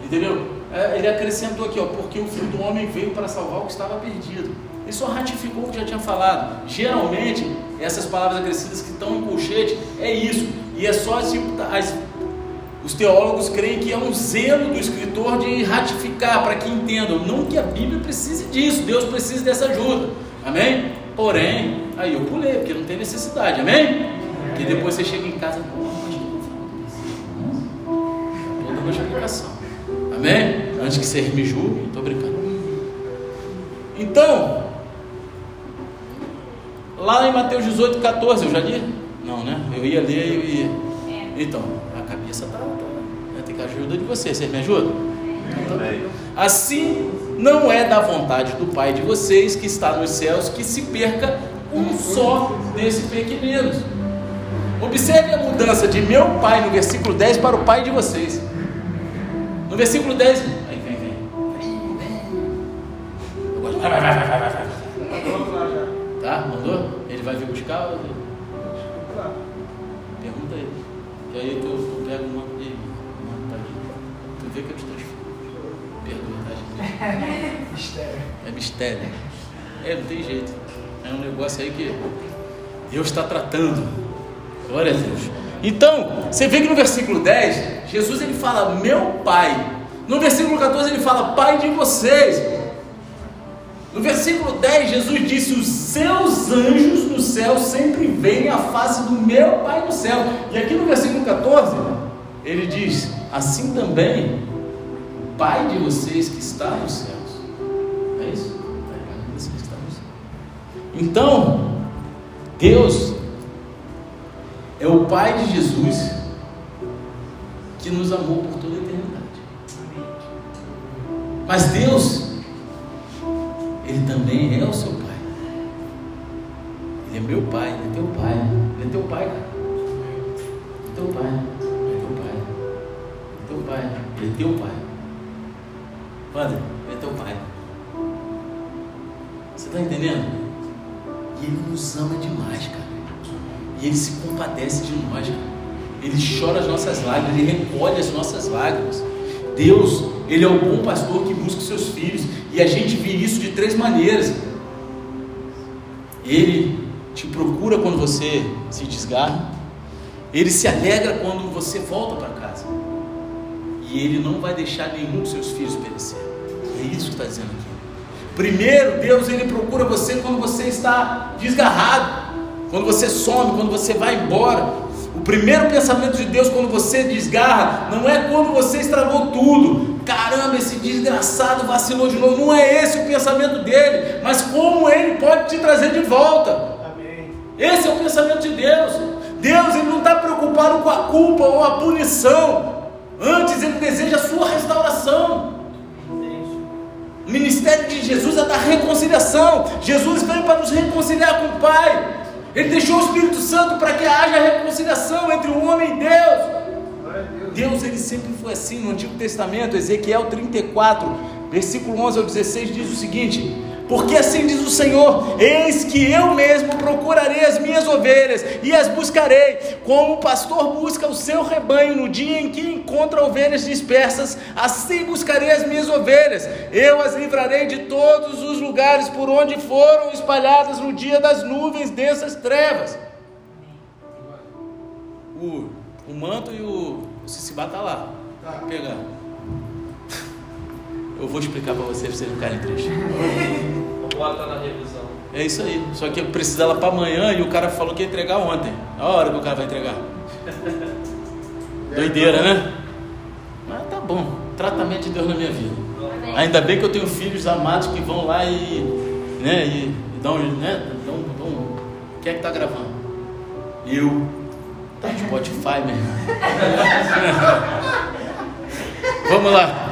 Entendeu? É, ele acrescentou aqui, ó, porque o Filho do Homem veio para salvar o que estava perdido. Ele só ratificou o que já tinha falado. Geralmente, essas palavras acrescidas que estão em colchete, é isso. E é só tipo, as, os teólogos creem que é um zelo do escritor de ratificar para que entendam. Não que a Bíblia precise disso, Deus precisa dessa ajuda. Amém? Porém, aí eu pulei, porque não tem necessidade. Amém? Porque depois você chega em casa, toda uma explicação. Amém? Antes que você me julgue, estou brincando. Então, lá em Mateus 18, 14, eu já li? Não, né? Eu ia ler e eu ia. É. Então, a cabeça está. Tá, vai ter que ajuda de vocês. Vocês me ajudam? Então, assim não é da vontade do Pai de vocês que está nos céus que se perca um só desses pequeninos. Observe a mudança de meu pai no versículo 10 para o pai de vocês. No versículo 10, aí vem, vem. Vem, vem. Vai, vai, vai, vai, vai, vai. Tá? Mandou? Ele vai vir buscar? Ou... Pergunta ele. E aí tu, tu pega uma dele. Tá tu vê que eu estou Perdoa, tá, gente? Mistério. É mistério. É, não tem jeito. É um negócio aí que Deus está tratando. Glória a Deus. Então, você vê que no versículo 10, Jesus ele fala, meu Pai. No versículo 14 ele fala, Pai de vocês. No versículo 10, Jesus disse: Os seus anjos no céu sempre veem a face do meu Pai no céu. E aqui no versículo 14, ele diz: Assim também, o Pai de vocês que está nos céus. É isso? Céus. Então, Deus é o Pai de Jesus que nos amou por toda a eternidade. Mas Deus, Ele também é o seu Pai. Ele é meu Pai, Ele é teu Pai. Ele é teu Pai, cara. Ele é teu Pai. Ele é teu Pai. Ele é teu Pai. Ele é teu Pai. Padre, Ele é teu Pai. Você está entendendo? E Ele nos ama demais, cara. E Ele se compadece de nós. Ele chora as nossas lágrimas, Ele recolhe as nossas lágrimas. Deus, Ele é o bom pastor que busca os seus filhos. E a gente vê isso de três maneiras. Ele te procura quando você se desgarra. Ele se alegra quando você volta para casa. E Ele não vai deixar nenhum dos seus filhos perecer. É isso que está dizendo aqui. Primeiro, Deus ele procura você quando você está desgarrado. Quando você some, quando você vai embora, o primeiro pensamento de Deus quando você desgarra, não é quando você estragou tudo. Caramba, esse desgraçado vacilou de novo. Não é esse o pensamento dele, mas como ele pode te trazer de volta. Amém. Esse é o pensamento de Deus. Deus ele não está preocupado com a culpa ou a punição. Antes ele deseja a sua restauração. O ministério de Jesus é da reconciliação. Jesus veio para nos reconciliar com o Pai. Ele deixou o Espírito Santo para que haja reconciliação entre o homem e Deus. Deus, ele sempre foi assim no Antigo Testamento, Ezequiel 34, versículo 11 ao 16 diz o seguinte: Porque assim diz o Senhor: Eis que eu mesmo procurarei as minhas ovelhas e as buscarei, como o pastor busca o seu rebanho no dia em que encontra ovelhas dispersas, assim buscarei as minhas ovelhas. Eu as livrarei de todos os lugares por onde foram espalhadas no dia das nuvens densas trevas. O, o manto e o, o Cicibá tá lá. Tá. Pegar. Eu vou explicar para vocês, pra vocês não ficarem tristes. Bota na revisão. É isso aí. Só que eu preciso dela para amanhã e o cara falou que ia entregar ontem. A hora que o cara vai entregar. Doideira, né? Mas tá bom. Tratamento de Deus na minha vida. Ainda bem que eu tenho filhos amados que vão lá e. Né, e, e dão, né, dão, dão. Quem é que tá gravando? Eu. Tá no Spotify mesmo. Vamos lá.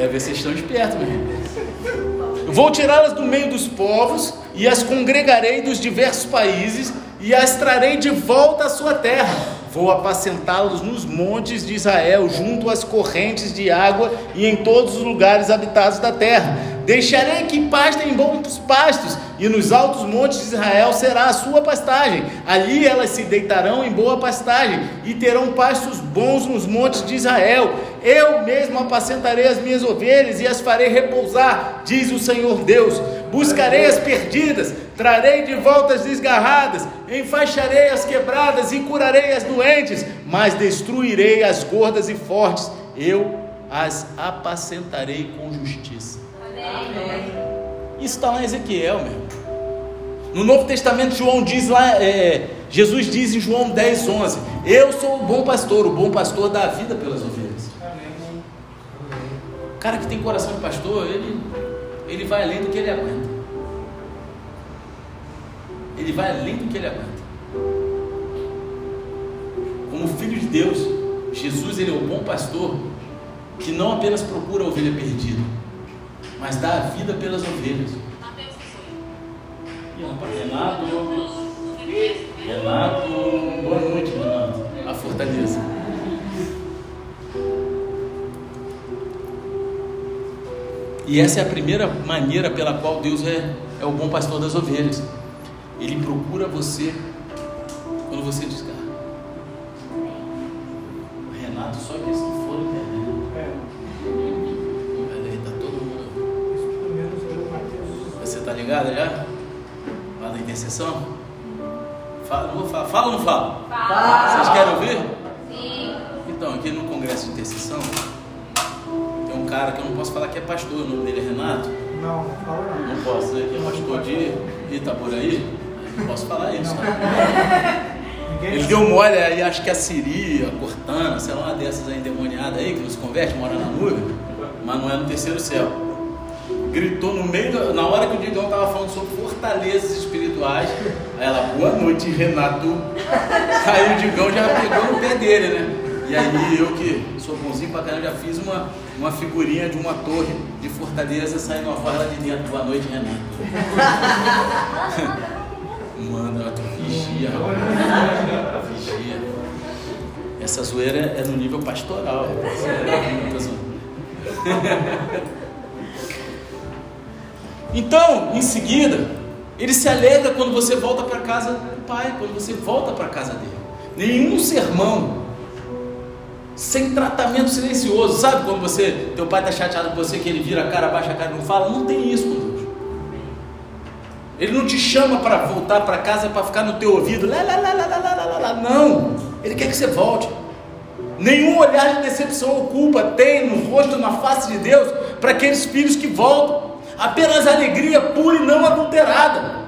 Quero ver se vocês estão espertos, meu irmão. Vou tirá-las do meio dos povos e as congregarei dos diversos países e as trarei de volta à sua terra. Vou apacentá-los nos montes de Israel, junto às correntes de água e em todos os lugares habitados da terra. Deixarei que pastem em bons pastos, e nos altos montes de Israel será a sua pastagem. Ali elas se deitarão em boa pastagem, e terão pastos bons nos montes de Israel. Eu mesmo apacentarei as minhas ovelhas e as farei repousar, diz o Senhor Deus. Buscarei as perdidas, trarei de volta as desgarradas, enfaixarei as quebradas e curarei as doentes, mas destruirei as gordas e fortes. Eu as apacentarei com justiça. Isso está lá em Ezequiel, meu. No Novo Testamento, João diz lá, é, Jesus diz em João 10, 11: Eu sou o bom pastor, o bom pastor dá a vida pelas ovelhas. O cara que tem coração de pastor, ele, ele vai além do que ele aguenta. Ele vai além do que ele aguenta. Como filho de Deus, Jesus ele é o bom pastor que não apenas procura a ovelha perdida, mas dá a vida pelas ovelhas. Renato, Renato, boa noite, Renato. A fortaleza. E essa é a primeira maneira pela qual Deus é, é o bom pastor das ovelhas. Ele procura você quando você descarga. Renato, só que se for Está ligado já? Fala da intercessão? Fala, não vou falar. Fala ou não fala? Fala. Vocês querem ouvir? Sim. Então, aqui no congresso de intercessão, cara que eu não posso falar que é pastor, o nome dele é Renato. Não, não fala não. Não posso, né? Que é pastor de Itaboraí. Não posso falar isso, tá? Ele deu mole aí, acho que a Siri, a Cortana, sei lá, uma dessas aí endemoniadas aí, que nos converte, mora na nuvem, mas não é no terceiro céu gritou no meio, na hora que o Digão estava falando sobre fortalezas espirituais. Aí ela, boa noite, Renato. Aí o Digão já pegou no pé dele, né? E aí eu que sou bonzinho pra caramba, já fiz uma, uma figurinha de uma torre de fortaleza saindo uma voz lá de dentro. Boa noite, Renato. Manda, vigia, vigia. Essa zoeira é no nível pastoral. Então, em seguida, ele se alegra quando você volta para casa do pai, quando você volta para casa dele. Nenhum sermão sem tratamento silencioso, sabe quando você, teu pai está chateado com você, que ele vira a cara, baixa a cara e não fala? Não tem isso com Deus. Ele não te chama para voltar para casa para ficar no teu ouvido, lá, lá, lá, lá, lá, lá, lá, lá, não. Ele quer que você volte. Nenhum olhar de decepção ou culpa tem no rosto, na face de Deus, para aqueles filhos que voltam apenas alegria pura e não adulterada.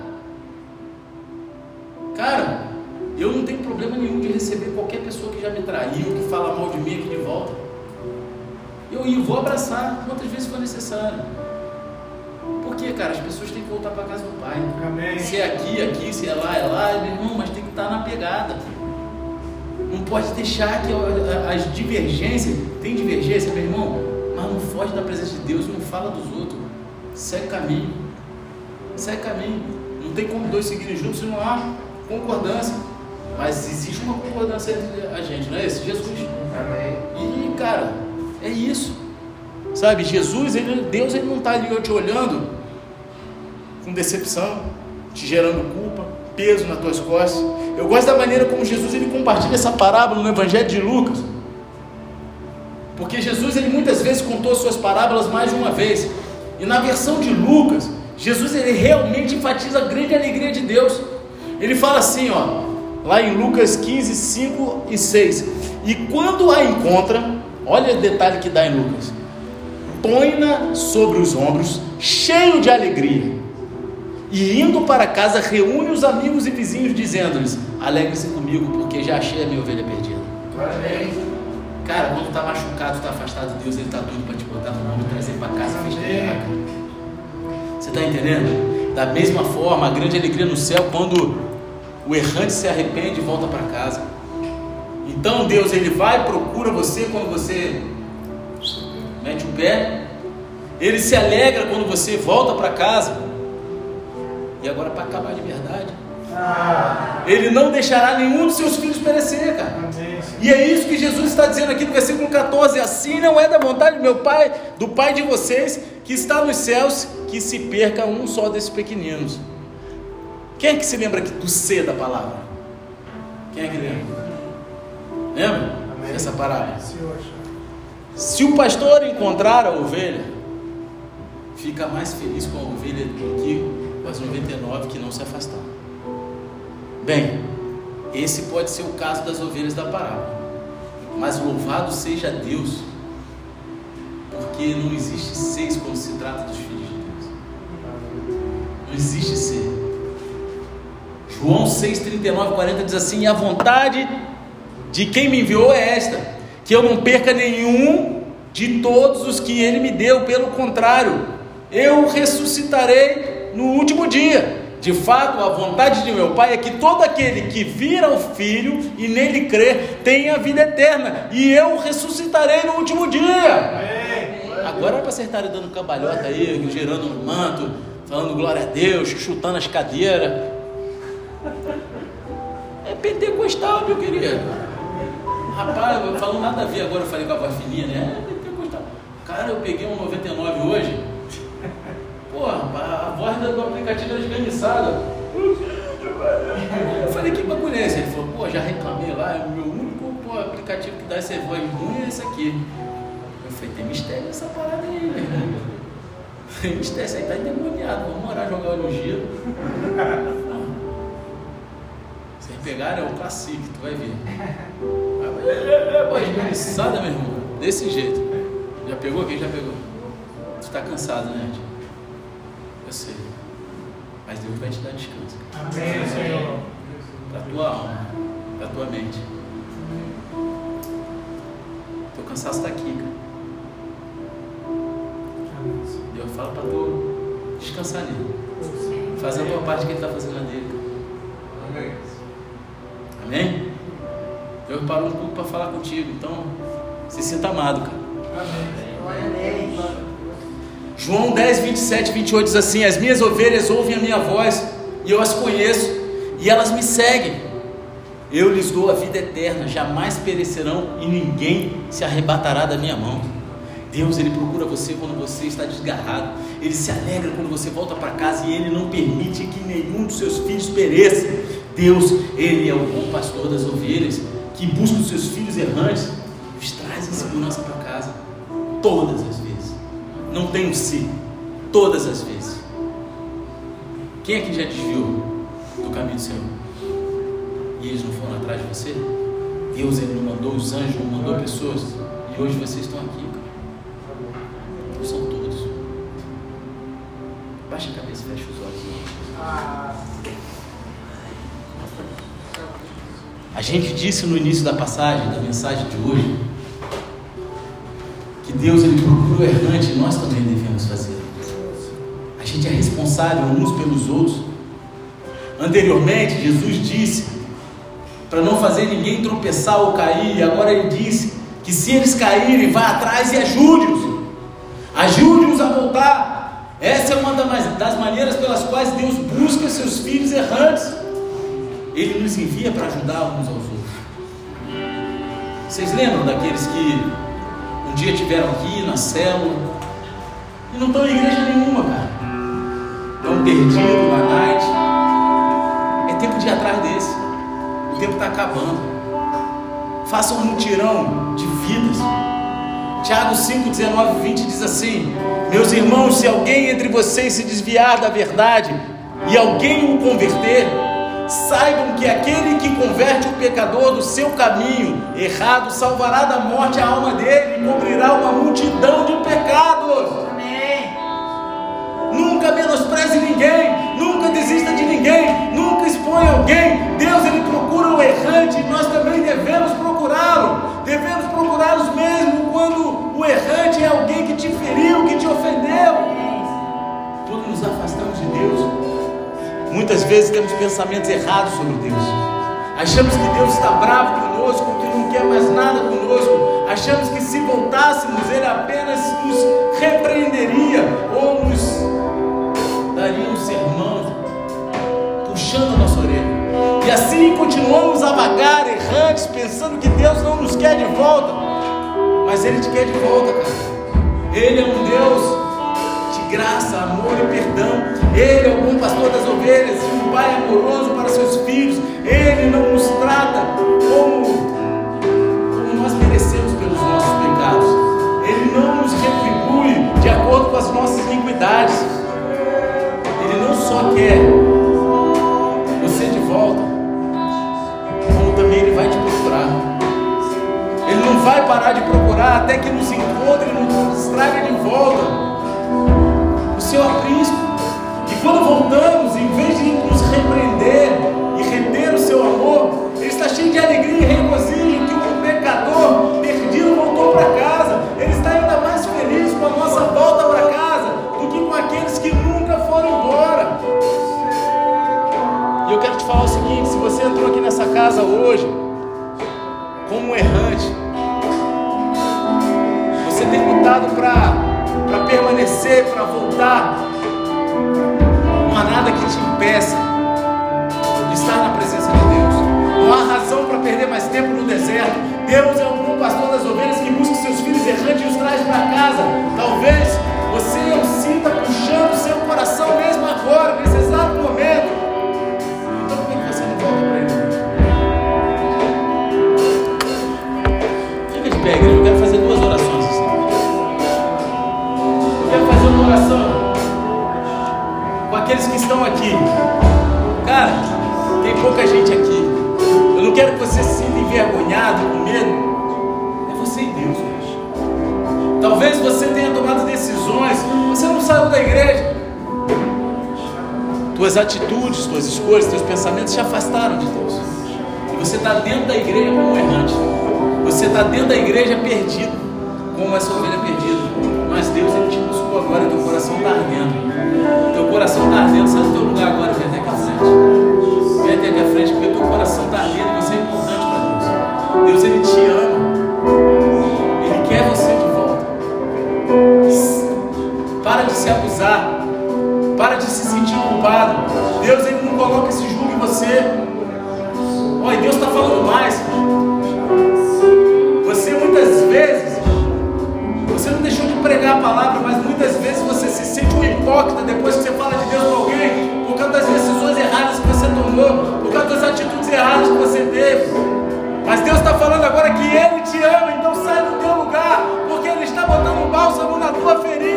Cara, eu não tenho problema nenhum de receber qualquer pessoa que já me traiu, que fala mal de mim aqui de volta. Eu, eu vou abraçar quantas vezes for necessário. Porque, cara, as pessoas têm que voltar para casa do Pai. Amém. Se é aqui, aqui, se é lá, é lá, meu irmão, mas tem que estar na pegada. Não pode deixar que as divergências, tem divergência, meu irmão, mas não foge da presença de Deus, não fala dos outros segue caminho. Segue caminho. Não tem como dois seguirem juntos se não há concordância. Mas existe uma concordância entre a gente, não é esse? Jesus. Amém. E, cara, é isso. Sabe, Jesus, ele, Deus, ele não está ali te olhando com decepção, te gerando culpa, peso nas tuas costas. Eu gosto da maneira como Jesus ele compartilha essa parábola no Evangelho de Lucas. Porque Jesus ele muitas vezes contou suas parábolas mais de uma vez. E na versão de Lucas, Jesus ele realmente enfatiza a grande alegria de Deus. Ele fala assim, ó, lá em Lucas 15, 5 e 6. E quando a encontra, olha o detalhe que dá em Lucas: põe-na sobre os ombros, cheio de alegria. E indo para casa, reúne os amigos e vizinhos, dizendo-lhes: Alegre-se comigo, porque já achei a minha ovelha perdida. Cara, quando está machucado, está afastado de Deus, Ele está doido para te botar no ombro e trazer para casa e festejar. Você está entendendo? Da mesma forma, a grande alegria no céu quando o errante se arrepende e volta para casa. Então Deus ele vai procura você quando você mete o pé. Ele se alegra quando você volta para casa. E agora para acabar de verdade. Ele não deixará nenhum dos seus filhos perecer, cara. E é isso que Jesus está dizendo aqui no versículo 14: Assim não é da vontade do meu Pai, do Pai de vocês, que está nos céus, que se perca um só desses pequeninos. Quem é que se lembra do C da palavra? Quem é que lembra? Lembra? Amém. Essa parábola. Se o pastor encontrar a ovelha, fica mais feliz com a ovelha do que com as 99 que não se afastaram. Bem, esse pode ser o caso das ovelhas da parábola. Mas louvado seja Deus, porque não existe seis quando se trata dos filhos de Deus. Não existe ser. João 6, 39, 40 diz assim: A vontade de quem me enviou é esta, que eu não perca nenhum de todos os que ele me deu, pelo contrário, eu ressuscitarei no último dia. De fato, a vontade de meu Pai é que todo aquele que vira o Filho e nele crer tenha vida eterna, e eu ressuscitarei no último dia. Agora é para acertar dando cambalhota aí, girando no manto, falando glória a Deus, chutando as cadeiras. É pentecostal, meu querido. Rapaz, eu falo nada a ver agora, eu falei com a voz fininha, né? É pentecostal. Cara, eu peguei um 99 hoje. Porra, a voz do aplicativo era esganiçada. Eu falei, que bagulho é esse? Ele falou, pô, já reclamei lá, é o meu único pô, aplicativo que dá essa voz ruim é esse aqui. Eu falei, tem mistério nessa parada aí, meu irmão. Tem mistério, isso aí tá endemoniado, vamos morar jogar olho giro. Vocês pegaram, é o classique, tu vai ver. Esganiçada, meu irmão, desse jeito. Já pegou? Quem já pegou? Tu tá cansado, né, gente? você. Mas Deus vai te dar descanso. Amém, Senhor. Para a tua alma, para a tua mente. Teu cansaço está aqui, cara. Deus fala para tu descansar nele. Faz a tua parte que ele está fazendo a dele. Amém. Amém? Deus parou um pouco para falar contigo. Então, se sinta amado, cara. Amém. João 10, 27, 28 diz assim: As minhas ovelhas ouvem a minha voz, e eu as conheço, e elas me seguem. Eu lhes dou a vida eterna, jamais perecerão, e ninguém se arrebatará da minha mão. Deus, Ele procura você quando você está desgarrado, Ele se alegra quando você volta para casa e Ele não permite que nenhum dos seus filhos pereça. Deus, Ele é o bom pastor das ovelhas, que busca os seus filhos errantes, os traz em segurança para casa, todas as vezes não tem um si, todas as vezes. Quem é que já desviou do caminho do Senhor? E eles não foram atrás de você? Deus ele não mandou os anjos, não mandou pessoas, e hoje vocês estão aqui. São todos. Baixa a cabeça e fecha os olhos. A gente disse no início da passagem, da mensagem de hoje, que Deus ele procura o errante, nós também devemos fazer. A gente é responsável uns pelos outros. Anteriormente, Jesus disse para não fazer ninguém tropeçar ou cair, e agora ele disse que se eles caírem, vá atrás e ajude-os. Ajude-os a voltar. Essa é uma das maneiras pelas quais Deus busca seus filhos errantes. Ele nos envia para ajudar uns aos outros. Vocês lembram daqueles que Um dia tiveram aqui na célula e não estão em igreja nenhuma, cara. Estão perdidos na night. É tempo de ir atrás desse. O tempo está acabando. Faça um mutirão de vidas. Tiago 5, 19 e 20 diz assim: Meus irmãos, se alguém entre vocês se desviar da verdade e alguém o converter, saibam que aquele que converte o pecador do seu caminho errado salvará da morte a alma dele e cobrirá uma multidão de pecados. Amém. Nunca menospreze ninguém, nunca desista de ninguém, nunca expõe alguém. Deus ele procura o errante e nós também devemos procurá-lo. Devemos procurá-los mesmo quando o errante é alguém que te feriu, que te ofendeu. Quando nos afastamos de Deus, Muitas vezes temos pensamentos errados sobre Deus. Achamos que Deus está bravo conosco, que não quer mais nada conosco. Achamos que se voltássemos, Ele apenas nos repreenderia ou nos daria um sermão, puxando a nossa orelha. E assim continuamos a vagar errantes, pensando que Deus não nos quer de volta. Mas Ele te quer de volta, cara. Ele é um Deus graça, amor e perdão. Ele é o bom pastor das ovelhas e um pai amoroso para seus filhos. Ele não nos trata se acusar. Para de se sentir culpado. Deus ele não coloca esse julgo em você. Olha, Deus está falando mais. Você muitas vezes você não deixou de pregar a palavra, mas muitas vezes você se sente um hipócrita depois que você fala de Deus com alguém, por causa das decisões erradas que você tomou, por causa das atitudes erradas que você teve. Mas Deus está falando agora que Ele te ama, então sai do teu lugar, porque Ele está botando um bálsamo na tua ferida,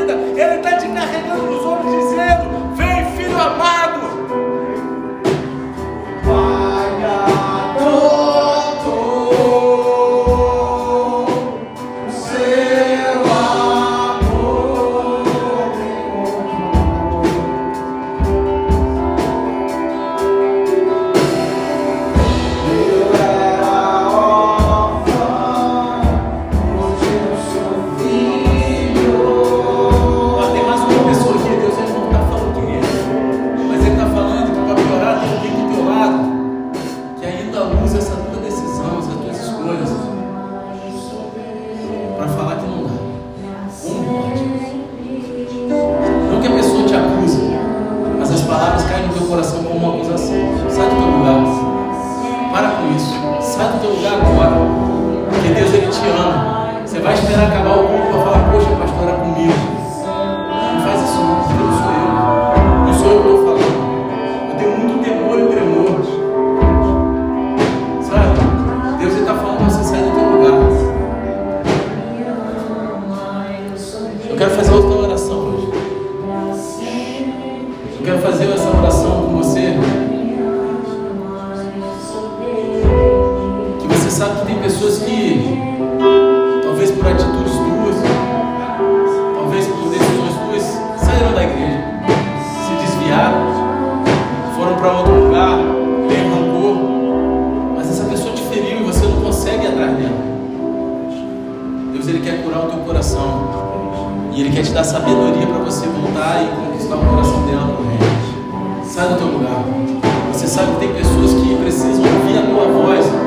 coração. E Ele quer te dar sabedoria para você voltar e conquistar o coração dela também. Sai do teu lugar. Você sabe que tem pessoas que precisam ouvir a tua voz.